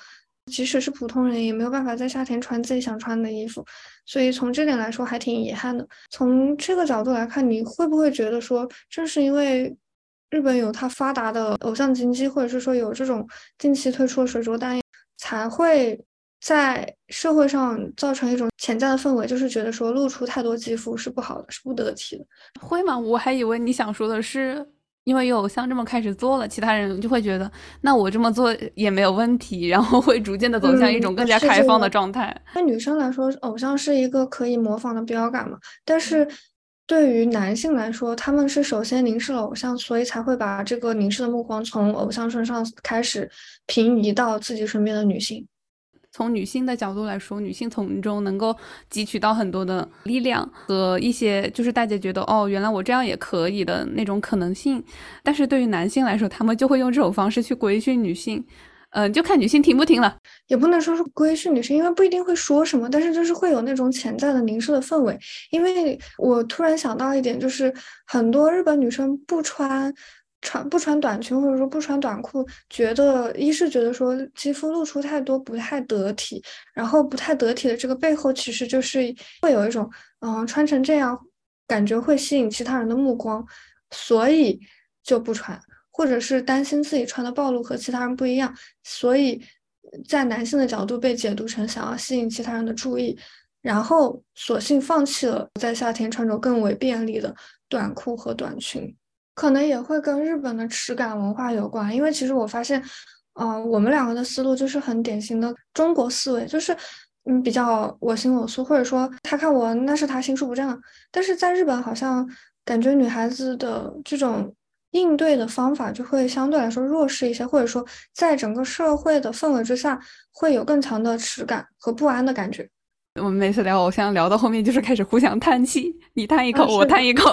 [SPEAKER 2] 即使是普通人，也没有办法在夏天穿自己想穿的衣服，所以从这点来说还挺遗憾的。从这个角度来看，你会不会觉得说，正是因为日本有它发达的偶像经济，或者是说有这种近期推出的水着单，才会在社会上造成一种潜在的氛围，就是觉得说露出太多肌肤是不好的，是不得体的。
[SPEAKER 1] 会吗？我还以为你想说的是。因为有偶像这么开始做了，其他人就会觉得，那我这么做也没有问题，然后会逐渐的走向一种更加开放的状态。
[SPEAKER 2] 对女生来说，偶像是一个可以模仿的标杆嘛。但是对于男性来说，他们是首先凝视了偶像，所以才会把这个凝视的目光从偶像身上开始平移到自己身边的女性。
[SPEAKER 1] 从女性的角度来说，女性从中能够汲取到很多的力量和一些，就是大家觉得哦，原来我这样也可以的那种可能性。但是对于男性来说，他们就会用这种方式去规训女性，嗯，就看女性听不听了。
[SPEAKER 2] 也不能说是规训女性，因为不一定会说什么，但是就是会有那种潜在的凝视的氛围。因为我突然想到一点，就是很多日本女生不穿。穿不穿短裙或者说不穿短裤，觉得一是觉得说肌肤露出太多不太得体，然后不太得体的这个背后其实就是会有一种嗯穿成这样感觉会吸引其他人的目光，所以就不穿，或者是担心自己穿的暴露和其他人不一样，所以在男性的角度被解读成想要吸引其他人的注意，然后索性放弃了在夏天穿着更为便利的短裤和短裙。可能也会跟日本的耻感文化有关，因为其实我发现，嗯，我们两个的思路就是很典型的中国思维，就是嗯比较我行我素，或者说他看我那是他心术不正。但是在日本好像感觉女孩子的这种应对的方法就会相对来说弱势一些，或者说在整个社会的氛围之下会有更强的耻感和不安的感觉。
[SPEAKER 1] 我们每次聊偶像聊到后面就是开始互相叹气，你叹一口，我叹一口。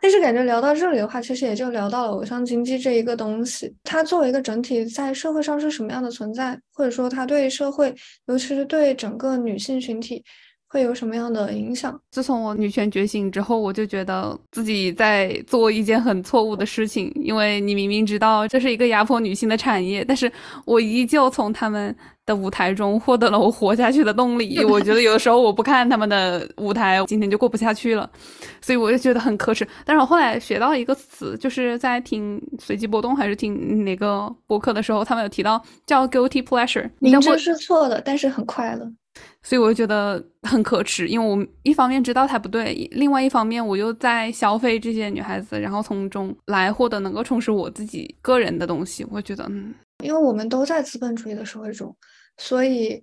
[SPEAKER 2] 但是感觉聊到这里的话，其实也就聊到了偶像经济这一个东西，它作为一个整体在社会上是什么样的存在，或者说它对社会，尤其是对整个女性群体。会有什么样的影响？
[SPEAKER 1] 自从我女权觉醒之后，我就觉得自己在做一件很错误的事情。因为你明明知道这是一个压迫女性的产业，但是我依旧从他们的舞台中获得了我活下去的动力。我觉得有的时候我不看他们的舞台，今天就过不下去了，所以我就觉得很可耻。但是我后来学到一个词，就是在听随机波动还是听哪个播客的时候，他们有提到叫 guilty pleasure，
[SPEAKER 2] 明知是错的，但是很快乐。
[SPEAKER 1] 所以我就觉得很可耻，因为我一方面知道他不对，另外一方面我又在消费这些女孩子，然后从中来获得能够充实我自己个人的东西。我觉得，嗯，
[SPEAKER 2] 因为我们都在资本主义的社会中，所以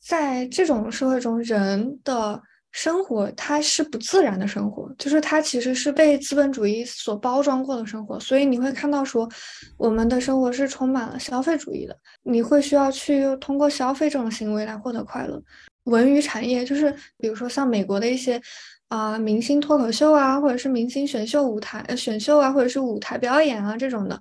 [SPEAKER 2] 在这种社会中，人的。生活它是不自然的生活，就是它其实是被资本主义所包装过的生活，所以你会看到说，我们的生活是充满了消费主义的，你会需要去通过消费这种行为来获得快乐。文娱产业就是比如说像美国的一些啊明星脱口秀啊，或者是明星选秀舞台选秀啊，或者是舞台表演啊这种的。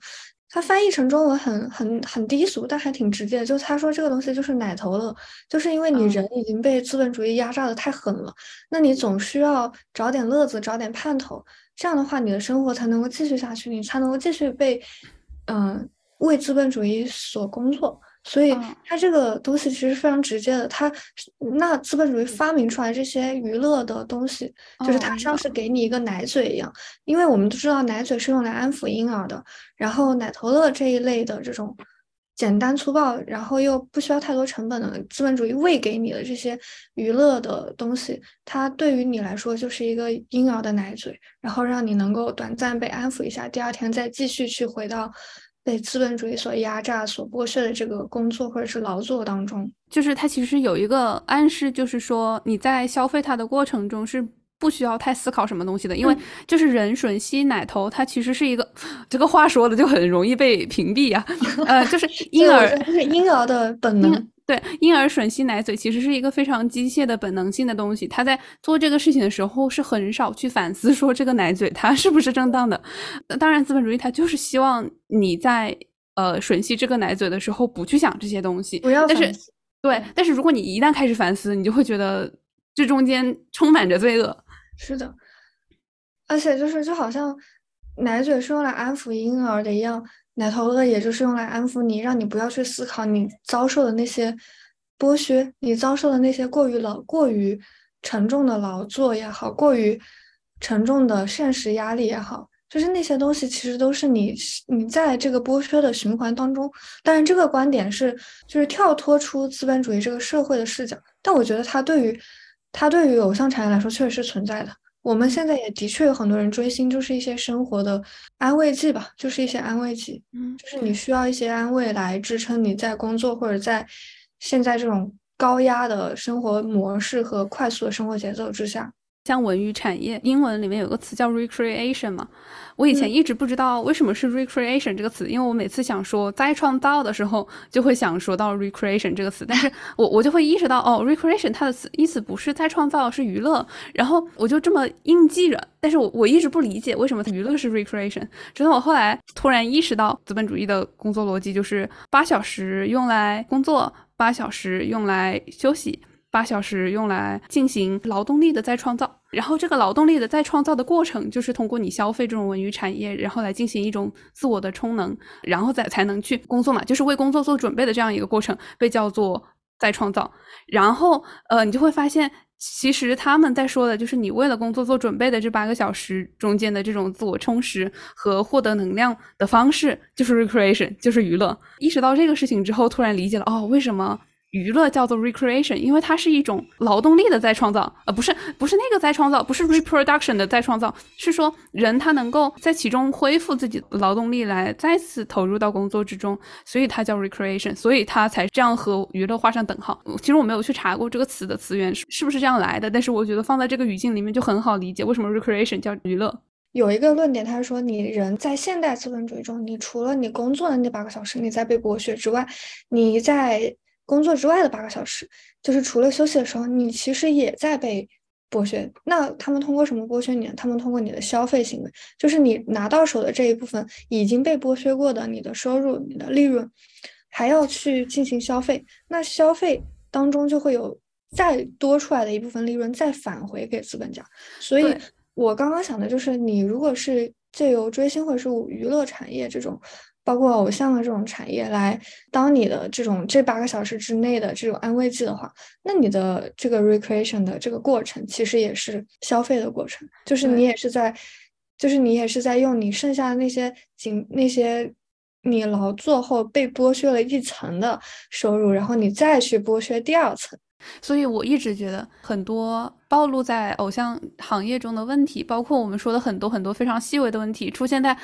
[SPEAKER 2] 它翻译成中文很很很低俗，但还挺直接。就他说这个东西就是奶头乐，就是因为你人已经被资本主义压榨的太狠了，那你总需要找点乐子，找点盼头，这样的话你的生活才能够继续下去，你才能够继续被嗯为资本主义所工作。所以它这个东西其实非常直接的，它那资本主义发明出来这些娱乐的东西，就是它像是给你一个奶嘴一样，因为我们都知道奶嘴是用来安抚婴儿的，然后奶头乐这一类的这种简单粗暴，然后又不需要太多成本的资本主义喂给你的这些娱乐的东西，它对于你来说就是一个婴儿的奶嘴，然后让你能够短暂被安抚一下，第二天再继续去回到。被资本主义所压榨、所剥削的这个工作或者是劳作当中，
[SPEAKER 1] 就是它其实有一个暗示，就是说你在消费它的过程中是不需要太思考什么东西的，因为就是人吮吸奶头，它其实是一个这个话说的就很容易被屏蔽呀，呃，就是婴儿，
[SPEAKER 2] 就是婴儿的本能。
[SPEAKER 1] 对婴儿吮吸奶嘴其实是一个非常机械的本能性的东西，他在做这个事情的时候是很少去反思说这个奶嘴它是不是正当的。当然，资本主义它就是希望你在呃吮吸这个奶嘴的时候不去想这些东西，
[SPEAKER 2] 不要。
[SPEAKER 1] 但是，对，但是如果你一旦开始反思，你就会觉得这中间充满着罪恶。
[SPEAKER 2] 是的，而且就是就好像奶嘴是用来安抚婴儿的一样。奶头乐也就是用来安抚你，让你不要去思考你遭受的那些剥削，你遭受的那些过于劳、过于沉重的劳作也好，过于沉重的现实压力也好，就是那些东西其实都是你你在这个剥削的循环当中。当然，这个观点是就是跳脱出资本主义这个社会的视角，但我觉得它对于它对于偶像产业来说确实是存在的。我们现在也的确有很多人追星，就是一些生活的安慰剂吧，就是一些安慰剂，
[SPEAKER 1] 嗯，
[SPEAKER 2] 就是你需要一些安慰来支撑你在工作或者在现在这种高压的生活模式和快速的生活节奏之下。
[SPEAKER 1] 像文娱产业，英文里面有个词叫 recreation 嘛，我以前一直不知道为什么是 recreation 这个词，因为我每次想说再创造的时候，就会想说到 recreation 这个词，但是 [LAUGHS] 我我就会意识到，哦，recreation 它的词意思不是再创造，是娱乐，然后我就这么硬记着，但是我我一直不理解为什么娱乐是 recreation，直到我后来突然意识到，资本主义的工作逻辑就是八小时用来工作，八小时用来休息。八小时用来进行劳动力的再创造，然后这个劳动力的再创造的过程，就是通过你消费这种文娱产业，然后来进行一种自我的充能，然后再才能去工作嘛，就是为工作做准备的这样一个过程，被叫做再创造。然后，呃，你就会发现，其实他们在说的就是你为了工作做准备的这八个小时中间的这种自我充实和获得能量的方式，就是 recreation，就是娱乐。意识到这个事情之后，突然理解了，哦，为什么？娱乐叫做 recreation，因为它是一种劳动力的再创造，呃，不是，不是那个再创造，不是 reproduction 的再创造，是说人他能够在其中恢复自己的劳动力来再次投入到工作之中，所以它叫 recreation，所以它才这样和娱乐画上等号。其实我没有去查过这个词的词源是是不是这样来的，但是我觉得放在这个语境里面就很好理解为什么 recreation 叫娱乐。
[SPEAKER 2] 有一个论点，他说你人在现代资本主义中，你除了你工作的那八个小时你在被剥削之外，你在工作之外的八个小时，就是除了休息的时候，你其实也在被剥削。那他们通过什么剥削你？他们通过你的消费行为，就是你拿到手的这一部分已经被剥削过的你的收入、你的利润，还要去进行消费。那消费当中就会有再多出来的一部分利润再返回给资本家。所以我刚刚想的就是，你如果是借由追星或者是娱乐产业这种。包括偶像的这种产业来当你的这种这八个小时之内的这种安慰剂的话，那你的这个 recreation 的这个过程其实也是消费的过程，就是你也是在，就是你也是在用你剩下的那些仅那些你劳作后被剥削了一层的收入，然后你再去剥削第二层。
[SPEAKER 1] 所以我一直觉得很多暴露在偶像行业中的问题，包括我们说的很多很多非常细微的问题，出现在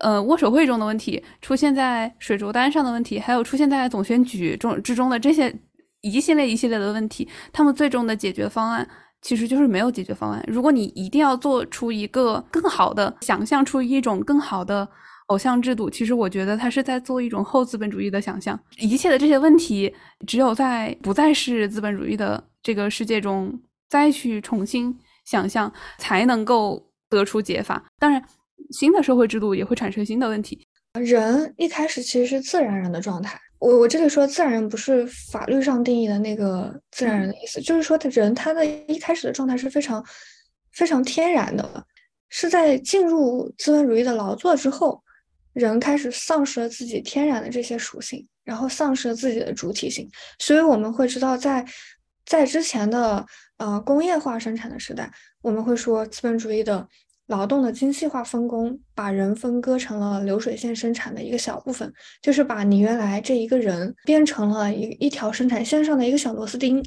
[SPEAKER 1] 呃握手会中的问题，出现在水竹单上的问题，还有出现在总选举中之中的这些一系列一系列的问题，他们最终的解决方案其实就是没有解决方案。如果你一定要做出一个更好的，想象出一种更好的。偶像制度，其实我觉得他是在做一种后资本主义的想象。一切的这些问题，只有在不再是资本主义的这个世界中，再去重新想象，才能够得出解法。当然，新的社会制度也会产生新的问题。
[SPEAKER 2] 人一开始其实是自然人的状态。我我这里说自然人，不是法律上定义的那个自然人的意思，就是说的人他的一开始的状态是非常非常天然的，是在进入资本主义的劳作之后。人开始丧失了自己天然的这些属性，然后丧失了自己的主体性，所以我们会知道，在在之前的呃工业化生产的时代，我们会说资本主义的劳动的精细化分工，把人分割成了流水线生产的一个小部分，就是把你原来这一个人变成了一一条生产线上的一个小螺丝钉。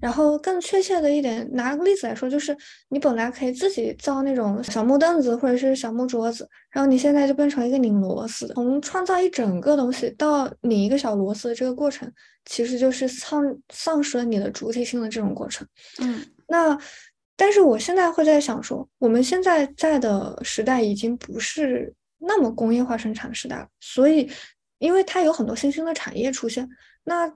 [SPEAKER 2] 然后更确切的一点，拿个例子来说，就是你本来可以自己造那种小木凳子或者是小木桌子，然后你现在就变成一个拧螺丝。从创造一整个东西到拧一个小螺丝的这个过程，其实就是丧丧失了你的主体性的这种过程。
[SPEAKER 1] 嗯，
[SPEAKER 2] 那但是我现在会在想说，我们现在在的时代已经不是那么工业化生产的时代了，所以因为它有很多新兴的产业出现，那。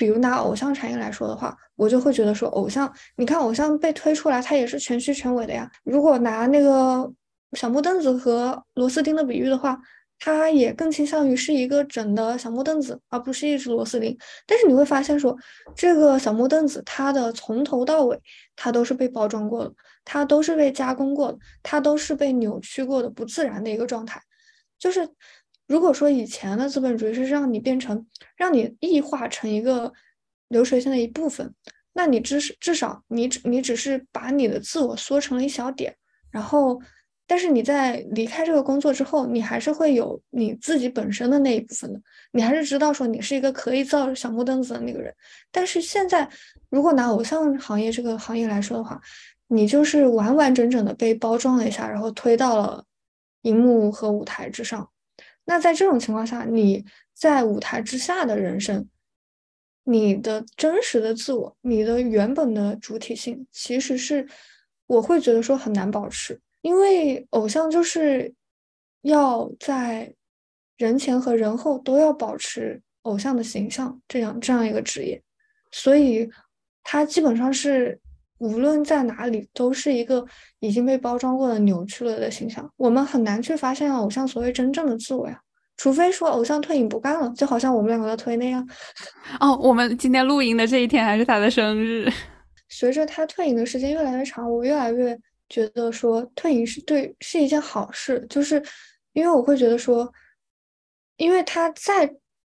[SPEAKER 2] 比如拿偶像产业来说的话，我就会觉得说，偶像，你看偶像被推出来，它也是全虚全伪的呀。如果拿那个小木凳子和螺丝钉的比喻的话，它也更倾向于是一个整的小木凳子，而不是一只螺丝钉。但是你会发现说，这个小木凳子，它的从头到尾，它都是被包装过的，它都是被加工过的，它都是被扭曲过的，不自然的一个状态，就是。如果说以前的资本主义是让你变成，让你异化成一个流水线的一部分，那你至至少你只你只是把你的自我缩成了一小点，然后但是你在离开这个工作之后，你还是会有你自己本身的那一部分的，你还是知道说你是一个可以造小木凳子的那个人。但是现在，如果拿偶像行业这个行业来说的话，你就是完完整整的被包装了一下，然后推到了荧幕和舞台之上。那在这种情况下，你在舞台之下的人生，你的真实的自我，你的原本的主体性，其实是我会觉得说很难保持，因为偶像就是要在人前和人后都要保持偶像的形象，这样这样一个职业，所以他基本上是。无论在哪里，都是一个已经被包装过的、扭曲了的形象。我们很难去发现偶像所谓真正的自我呀，除非说偶像退隐不干了，就好像我们两个的推那样。
[SPEAKER 1] 哦，我们今天录音的这一天还是他的生日。[LAUGHS]
[SPEAKER 2] 随着他退隐的时间越来越长，我越来越觉得说退隐是对是一件好事，就是因为我会觉得说，因为他在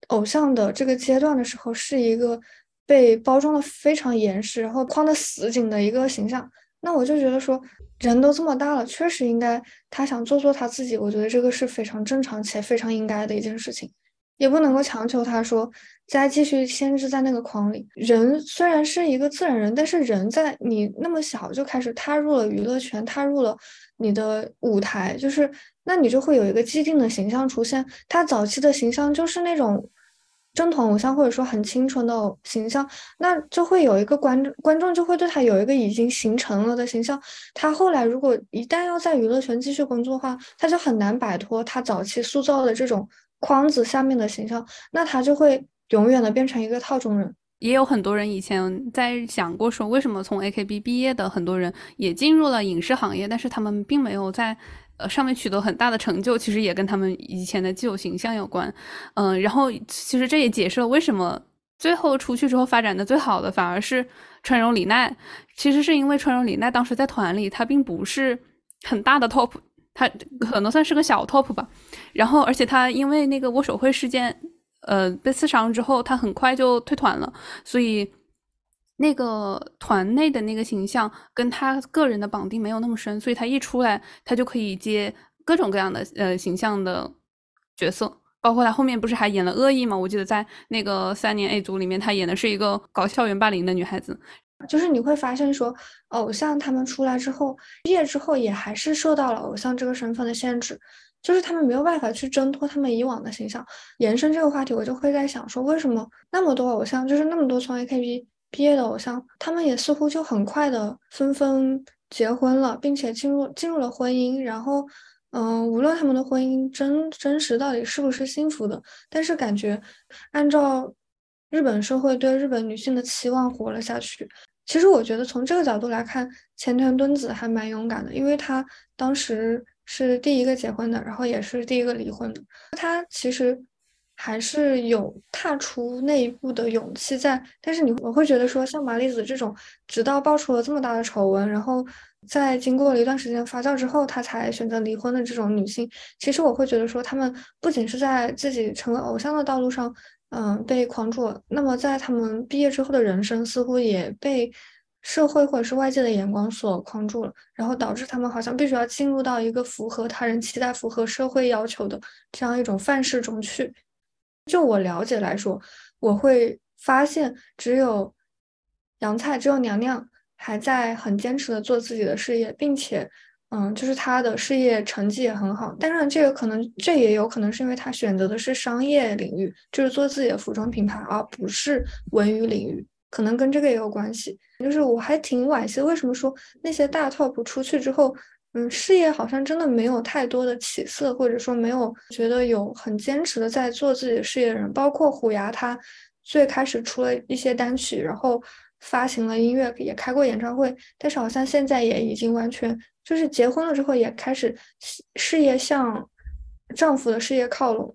[SPEAKER 2] 偶像的这个阶段的时候是一个。被包装的非常严实，然后框的死紧的一个形象，那我就觉得说，人都这么大了，确实应该他想做做他自己，我觉得这个是非常正常且非常应该的一件事情，也不能够强求他说再继续限制在那个框里。人虽然是一个自然人，但是人在你那么小就开始踏入了娱乐圈，踏入了你的舞台，就是那你就会有一个既定的形象出现。他早期的形象就是那种。正统偶像或者说很清纯的形象，那就会有一个观众观众就会对他有一个已经形成了的形象。他后来如果一旦要在娱乐圈继续工作的话，他就很难摆脱他早期塑造的这种框子下面的形象，那他就会永远的变成一个套中人。
[SPEAKER 1] 也有很多人以前在想过说，为什么从 AKB 毕业的很多人也进入了影视行业，但是他们并没有在。呃，上面取得很大的成就，其实也跟他们以前的既有形象有关。嗯，然后其实这也解释了为什么最后出去之后发展的最好的反而是川荣李奈。其实是因为川荣李奈当时在团里，他并不是很大的 top，他可能算是个小 top 吧。然后，而且他因为那个握手会事件，呃，被刺伤之后，他很快就退团了，所以。那个团内的那个形象跟他个人的绑定没有那么深，所以他一出来，他就可以接各种各样的呃形象的角色，包括他后面不是还演了恶意吗？我记得在那个三年 A 组里面，他演的是一个搞校园霸凌的女孩子。
[SPEAKER 2] 就是你会发现说，偶像他们出来之后，毕业之后也还是受到了偶像这个身份的限制，就是他们没有办法去挣脱他们以往的形象。延伸这个话题，我就会在想说，为什么那么多偶像，就是那么多从 AKB。毕业的偶像，他们也似乎就很快的纷纷结婚了，并且进入进入了婚姻。然后，嗯，无论他们的婚姻真真实到底是不是幸福的，但是感觉按照日本社会对日本女性的期望活了下去。其实我觉得从这个角度来看，前田敦子还蛮勇敢的，因为她当时是第一个结婚的，然后也是第一个离婚的。她其实。还是有踏出那一步的勇气在，但是你我会觉得说，像麻里子这种，直到爆出了这么大的丑闻，然后在经过了一段时间发酵之后，她才选择离婚的这种女性，其实我会觉得说，她们不仅是在自己成为偶像的道路上，嗯，被框住了，那么在她们毕业之后的人生，似乎也被社会或者是外界的眼光所框住了，然后导致他们好像必须要进入到一个符合他人期待、符合社会要求的这样一种范式中去。就我了解来说，我会发现只有杨菜，只有娘娘还在很坚持的做自己的事业，并且，嗯，就是她的事业成绩也很好。当然，这个可能，这也有可能是因为她选择的是商业领域，就是做自己的服装品牌，而不是文娱领域，可能跟这个也有关系。就是我还挺惋惜，为什么说那些大 top 出去之后。嗯，事业好像真的没有太多的起色，或者说没有觉得有很坚持的在做自己的事业的人，包括虎牙，他最开始出了一些单曲，然后发行了音乐，也开过演唱会，但是好像现在也已经完全就是结婚了之后也开始事业向丈夫的事业靠拢，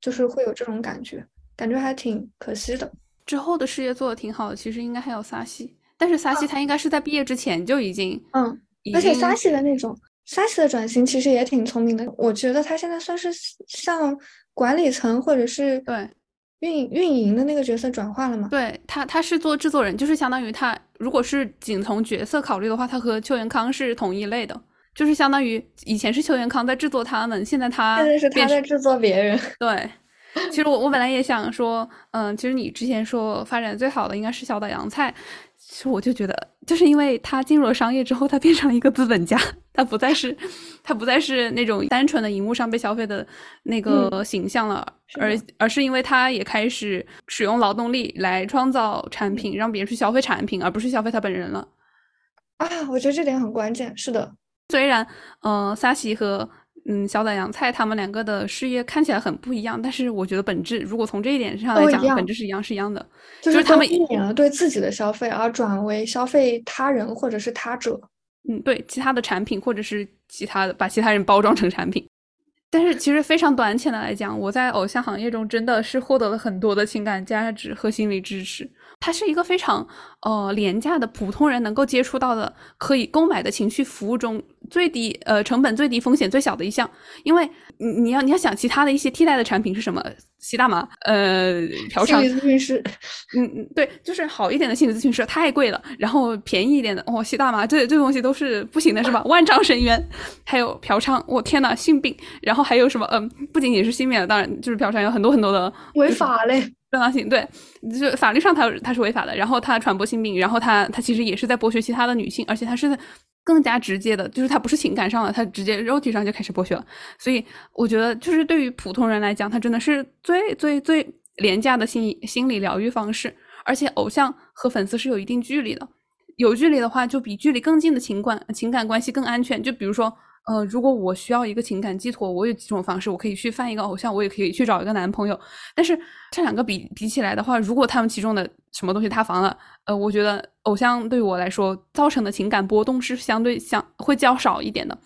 [SPEAKER 2] 就是会有这种感觉，感觉还挺可惜的。
[SPEAKER 1] 之后的事业做的挺好的，其实应该还有撒西，但是撒西他应该是在毕业之前就已经
[SPEAKER 2] 嗯。而且沙西的那种沙西的转型其实也挺聪明的，我觉得他现在算是向管理层或者是
[SPEAKER 1] 对
[SPEAKER 2] 运运营的那个角色转化了嘛？
[SPEAKER 1] 对他，他是做制作人，就是相当于他如果是仅从角色考虑的话，他和邱元康是同一类的。就是相当于以前是邱元康在制作他们，现在他
[SPEAKER 2] 现在是他在制作别人。[LAUGHS]
[SPEAKER 1] 对，其实我我本来也想说，嗯，其实你之前说发展最好的应该是小岛洋菜。其实我就觉得，就是因为他进入了商业之后，他变成了一个资本家，他不再是，他不再是那种单纯的荧幕上被消费的那个形象了，而而是因为他也开始使用劳动力来创造产品，让别人去消费产品，而不是消费他本人了。
[SPEAKER 2] 啊，我觉得这点很关键。是的，
[SPEAKER 1] 虽然，嗯，萨西和。嗯，小岛洋菜他们两个的事业看起来很不一样，但是我觉得本质，如果从这一点上来讲，本质是一样，是一样的。
[SPEAKER 2] 就是
[SPEAKER 1] 他们
[SPEAKER 2] 避免了对自己的消费，而转为消费他人或者是他者。
[SPEAKER 1] 嗯，对，其他的产品或者是其他的，把其他人包装成产品。但是其实非常短浅的来讲，我在偶像行业中真的是获得了很多的情感价值和心理支持。它是一个非常呃廉价的普通人能够接触到的可以购买的情绪服务中最低呃成本最低风险最小的一项，因为你你要你要想其他的一些替代的产品是什么？吸大麻？呃，嫖娼？
[SPEAKER 2] 心理咨询师？
[SPEAKER 1] 嗯嗯，对，就是好一点的心理咨询师太贵了，然后便宜一点的哦，吸大麻这这东西都是不行的，是吧？万丈深渊。还有嫖娼，我天呐，性病，然后还有什么？嗯，不仅仅是性病当然就是嫖娼有很多很多的
[SPEAKER 2] 违法嘞。
[SPEAKER 1] 正当性对，就法律上他他是违法的，然后他传播性病，然后他他其实也是在剥削其他的女性，而且他是更加直接的，就是他不是情感上的，他直接肉体上就开始剥削了。所以我觉得，就是对于普通人来讲，他真的是最最最廉价的心心理疗愈方式。而且偶像和粉丝是有一定距离的，有距离的话，就比距离更近的情感情感关系更安全。就比如说。呃，如果我需要一个情感寄托，我有几种方式，我可以去翻一个偶像，我也可以去找一个男朋友。但是这两个比比起来的话，如果他们其中的什么东西塌房了，呃，我觉得偶像对我来说造成的情感波动是相对相会较少一点的。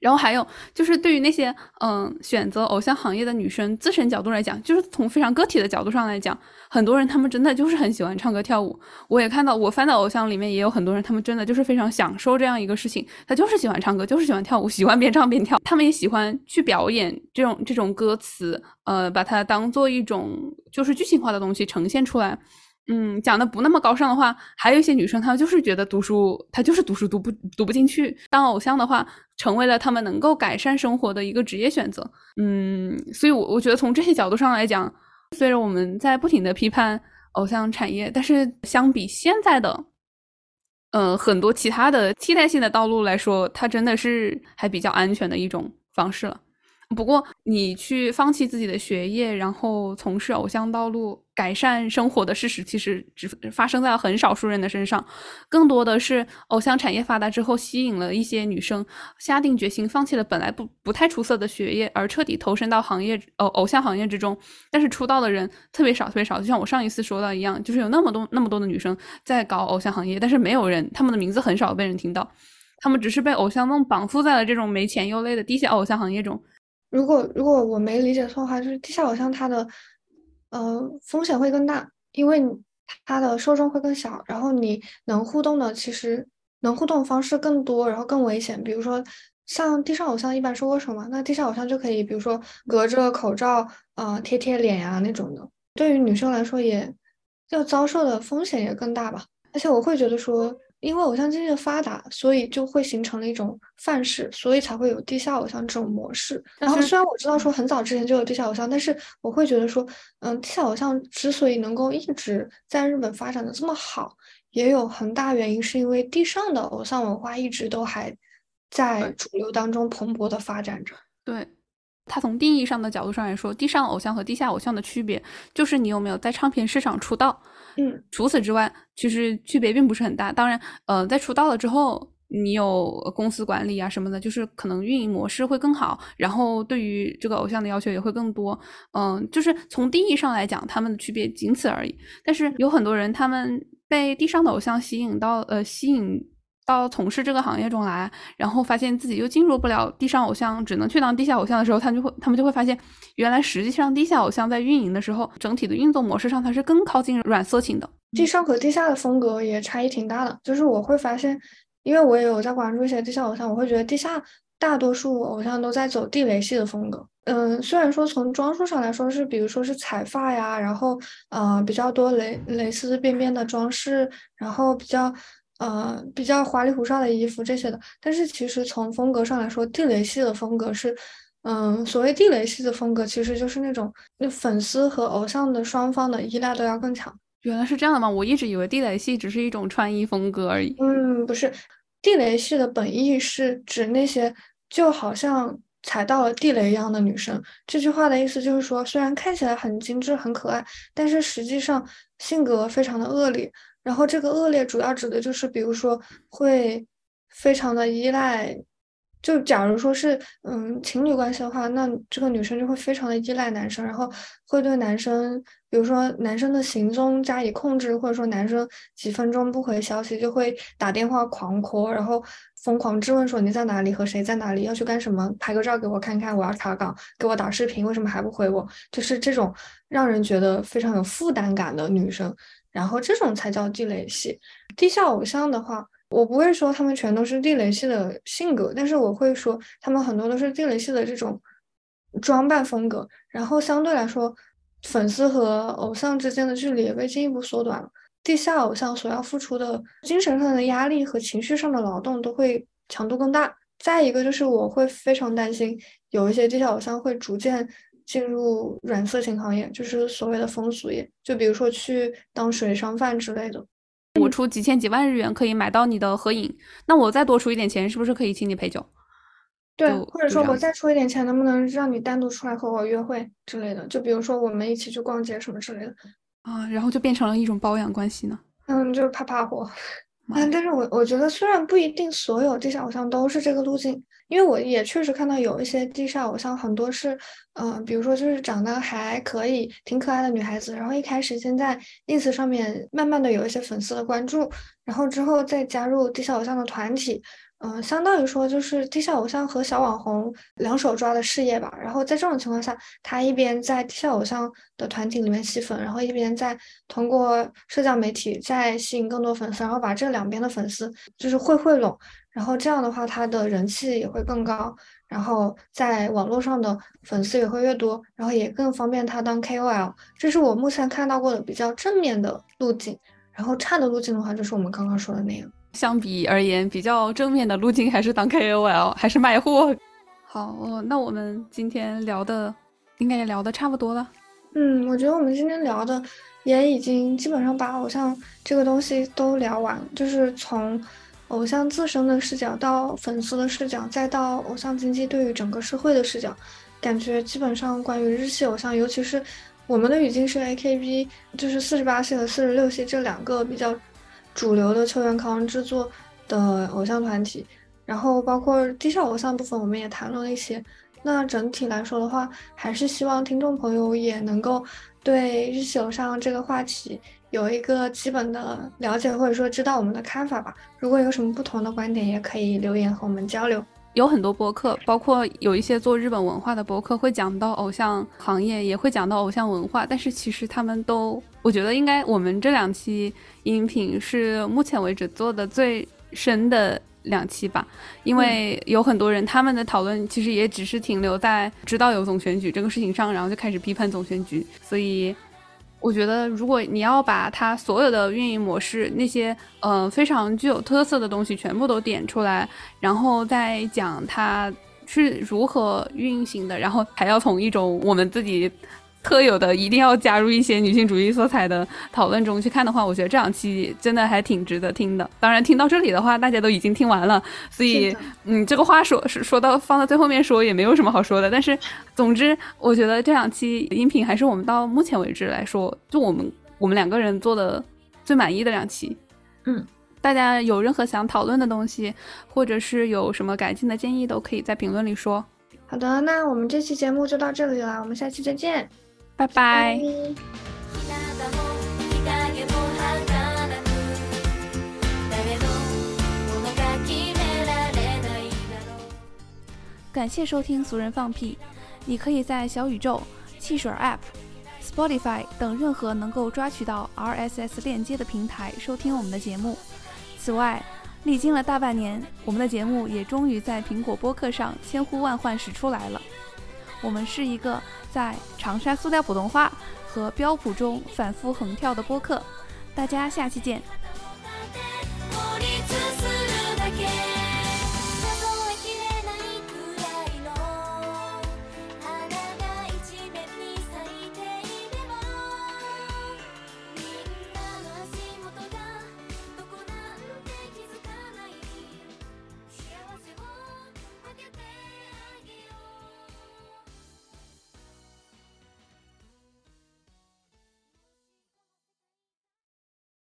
[SPEAKER 1] 然后还有就是，对于那些嗯选择偶像行业的女生自身角度来讲，就是从非常个体的角度上来讲，很多人他们真的就是很喜欢唱歌跳舞。我也看到，我翻到偶像里面也有很多人，他们真的就是非常享受这样一个事情，他就是喜欢唱歌，就是喜欢跳舞，喜欢边唱边跳。他们也喜欢去表演这种这种歌词，呃，把它当做一种就是剧情化的东西呈现出来。嗯，讲的不那么高尚的话，还有一些女生，她就是觉得读书，她就是读书读不读不进去。当偶像的话，成为了他们能够改善生活的一个职业选择。嗯，所以，我我觉得从这些角度上来讲，虽然我们在不停的批判偶像产业，但是相比现在的，呃，很多其他的替代性的道路来说，它真的是还比较安全的一种方式了。不过，你去放弃自己的学业，然后从事偶像道路改善生活的事实，其实只发生在了很少数人的身上。更多的是偶像产业发达之后，吸引了一些女生下定决心放弃了本来不不太出色的学业，而彻底投身到行业偶偶像行业之中。但是出道的人特别少，特别少。就像我上一次说到一样，就是有那么多那么多的女生在搞偶像行业，但是没有人，他们的名字很少被人听到，他们只是被偶像梦绑缚在了这种没钱又累的地下偶像行业中。
[SPEAKER 2] 如果如果我没理解错的话，就是地下偶像它的，呃，风险会更大，因为它的受众会更小，然后你能互动的其实能互动方式更多，然后更危险。比如说像地上偶像一般是握手嘛，那地下偶像就可以，比如说隔着口罩，呃，贴贴脸呀那种的，对于女生来说也要遭受的风险也更大吧。而且我会觉得说。因为偶像经济的发达，所以就会形成了一种范式，所以才会有地下偶像这种模式。然后虽然我知道说很早之前就有地下偶像，但是我会觉得说，嗯，地下偶像之所以能够一直在日本发展的这么好，也有很大原因是因为地上的偶像文化一直都还在主流当中蓬勃的发展着。
[SPEAKER 1] 对，它从定义上的角度上来说，地上偶像和地下偶像的区别就是你有没有在唱片市场出道。
[SPEAKER 2] 嗯，
[SPEAKER 1] 除此之外，其实区别并不是很大。当然，呃，在出道了之后，你有公司管理啊什么的，就是可能运营模式会更好，然后对于这个偶像的要求也会更多。嗯，就是从定义上来讲，他们的区别仅此而已。但是有很多人，他们被地上的偶像吸引到，呃，吸引。到从事这个行业中来，然后发现自己又进入不了地上偶像，只能去当地下偶像的时候，他就会他们就会发现，原来实际上地下偶像在运营的时候，整体的运作模式上它是更靠近软色情的。
[SPEAKER 2] 地上和地下的风格也差异挺大的，就是我会发现，因为我也有在关注一些地下偶像，我会觉得地下大多数偶像都在走地雷系的风格。嗯，虽然说从装束上来说是，比如说是彩发呀，然后呃比较多蕾蕾丝边边的装饰，然后比较。呃比较花里胡哨的衣服这些的。但是其实从风格上来说，地雷系的风格是，嗯，所谓地雷系的风格，其实就是那种那粉丝和偶像的双方的依赖都要更强。
[SPEAKER 1] 原来是这样的吗？我一直以为地雷系只是一种穿衣风格而已。
[SPEAKER 2] 嗯，不是，地雷系的本意是指那些就好像。踩到了地雷一样的女生，这句话的意思就是说，虽然看起来很精致、很可爱，但是实际上性格非常的恶劣。然后这个恶劣主要指的就是，比如说会非常的依赖。就假如说是嗯情侣关系的话，那这个女生就会非常的依赖男生，然后会对男生，比如说男生的行踪加以控制，或者说男生几分钟不回消息就会打电话狂 call，然后疯狂质问说你在哪里和谁在哪里要去干什么，拍个照给我看看，我要查岗，给我打视频，为什么还不回我？就是这种让人觉得非常有负担感的女生，然后这种才叫地雷系。地下偶像的话。我不会说他们全都是地雷系的性格，但是我会说他们很多都是地雷系的这种装扮风格。然后相对来说，粉丝和偶像之间的距离也被进一步缩短了。地下偶像所要付出的精神上的压力和情绪上的劳动都会强度更大。再一个就是我会非常担心，有一些地下偶像会逐渐进入软色情行业，就是所谓的风俗业，就比如说去当水商贩之类的。
[SPEAKER 1] 我出几千几万日元可以买到你的合影，那我再多出一点钱，是不是可以请你陪酒？
[SPEAKER 2] 对，或者说我再出一点钱，能不能让你单独出来和我约会之类的？就比如说我们一起去逛街什么之类的
[SPEAKER 1] 啊，然后就变成了一种包养关系呢？
[SPEAKER 2] 嗯，就是怕怕火。嗯，但是我我觉得虽然不一定所有地下偶像都是这个路径，因为我也确实看到有一些地下偶像很多是，嗯，比如说就是长得还可以，挺可爱的女孩子，然后一开始先在 ins 上面慢慢的有一些粉丝的关注，然后之后再加入地下偶像的团体。嗯，相当于说就是地下偶像和小网红两手抓的事业吧。然后在这种情况下，他一边在地下偶像的团体里面吸粉，然后一边在通过社交媒体再吸引更多粉丝，然后把这两边的粉丝就是会汇拢。然后这样的话，他的人气也会更高，然后在网络上的粉丝也会越多，然后也更方便他当 KOL。这是我目前看到过的比较正面的路径。然后差的路径的话，就是我们刚刚说的那样。
[SPEAKER 1] 相比而言，比较正面的路径还是当 KOL，还是卖货。好，那我们今天聊的应该也聊的差不多了。
[SPEAKER 2] 嗯，我觉得我们今天聊的也已经基本上把偶像这个东西都聊完，就是从偶像自身的视角到粉丝的视角，再到偶像经济对于整个社会的视角，感觉基本上关于日系偶像，尤其是我们的语境是 AKB，就是四十八系和四十六系这两个比较。主流的球员康制作的偶像团体，然后包括地下偶像部分，我们也谈论了一些。那整体来说的话，还是希望听众朋友也能够对日系偶像这个话题有一个基本的了解，或者说知道我们的看法吧。如果有什么不同的观点，也可以留言和我们交流。
[SPEAKER 1] 有很多播客，包括有一些做日本文化的播客，会讲到偶像行业，也会讲到偶像文化。但是其实他们都，我觉得应该我们这两期音频是目前为止做的最深的两期吧，因为有很多人他们的讨论其实也只是停留在知道有总选举这个事情上，然后就开始批判总选举，所以。我觉得，如果你要把它所有的运营模式那些呃非常具有特色的东西全部都点出来，然后再讲它是如何运行的，然后还要从一种我们自己。特有的一定要加入一些女性主义色彩的讨论中去看的话，我觉得这两期真的还挺值得听的。当然，听到这里的话，大家都已经听完了，所以嗯，这个话说是说到放到最后面说也没有什么好说的。但是，总之，我觉得这两期音频还是我们到目前为止来说，就我们我们两个人做的最满意的两期。
[SPEAKER 2] 嗯，
[SPEAKER 1] 大家有任何想讨论的东西，或者是有什么改进的建议，都可以在评论里说。
[SPEAKER 2] 好的，那我们这期节目就到这里了，我们下期再见。
[SPEAKER 1] 拜拜。感谢收听《俗人放屁》，你可以在小宇宙、汽水 App、Spotify 等任何能够抓取到 RSS 链接的平台收听我们的节目。此外，历经了大半年，我们的节目也终于在苹果播客上千呼万唤始出来了。我们是一个在长沙塑料普通话和标普中反复横跳的播客。大家下期见。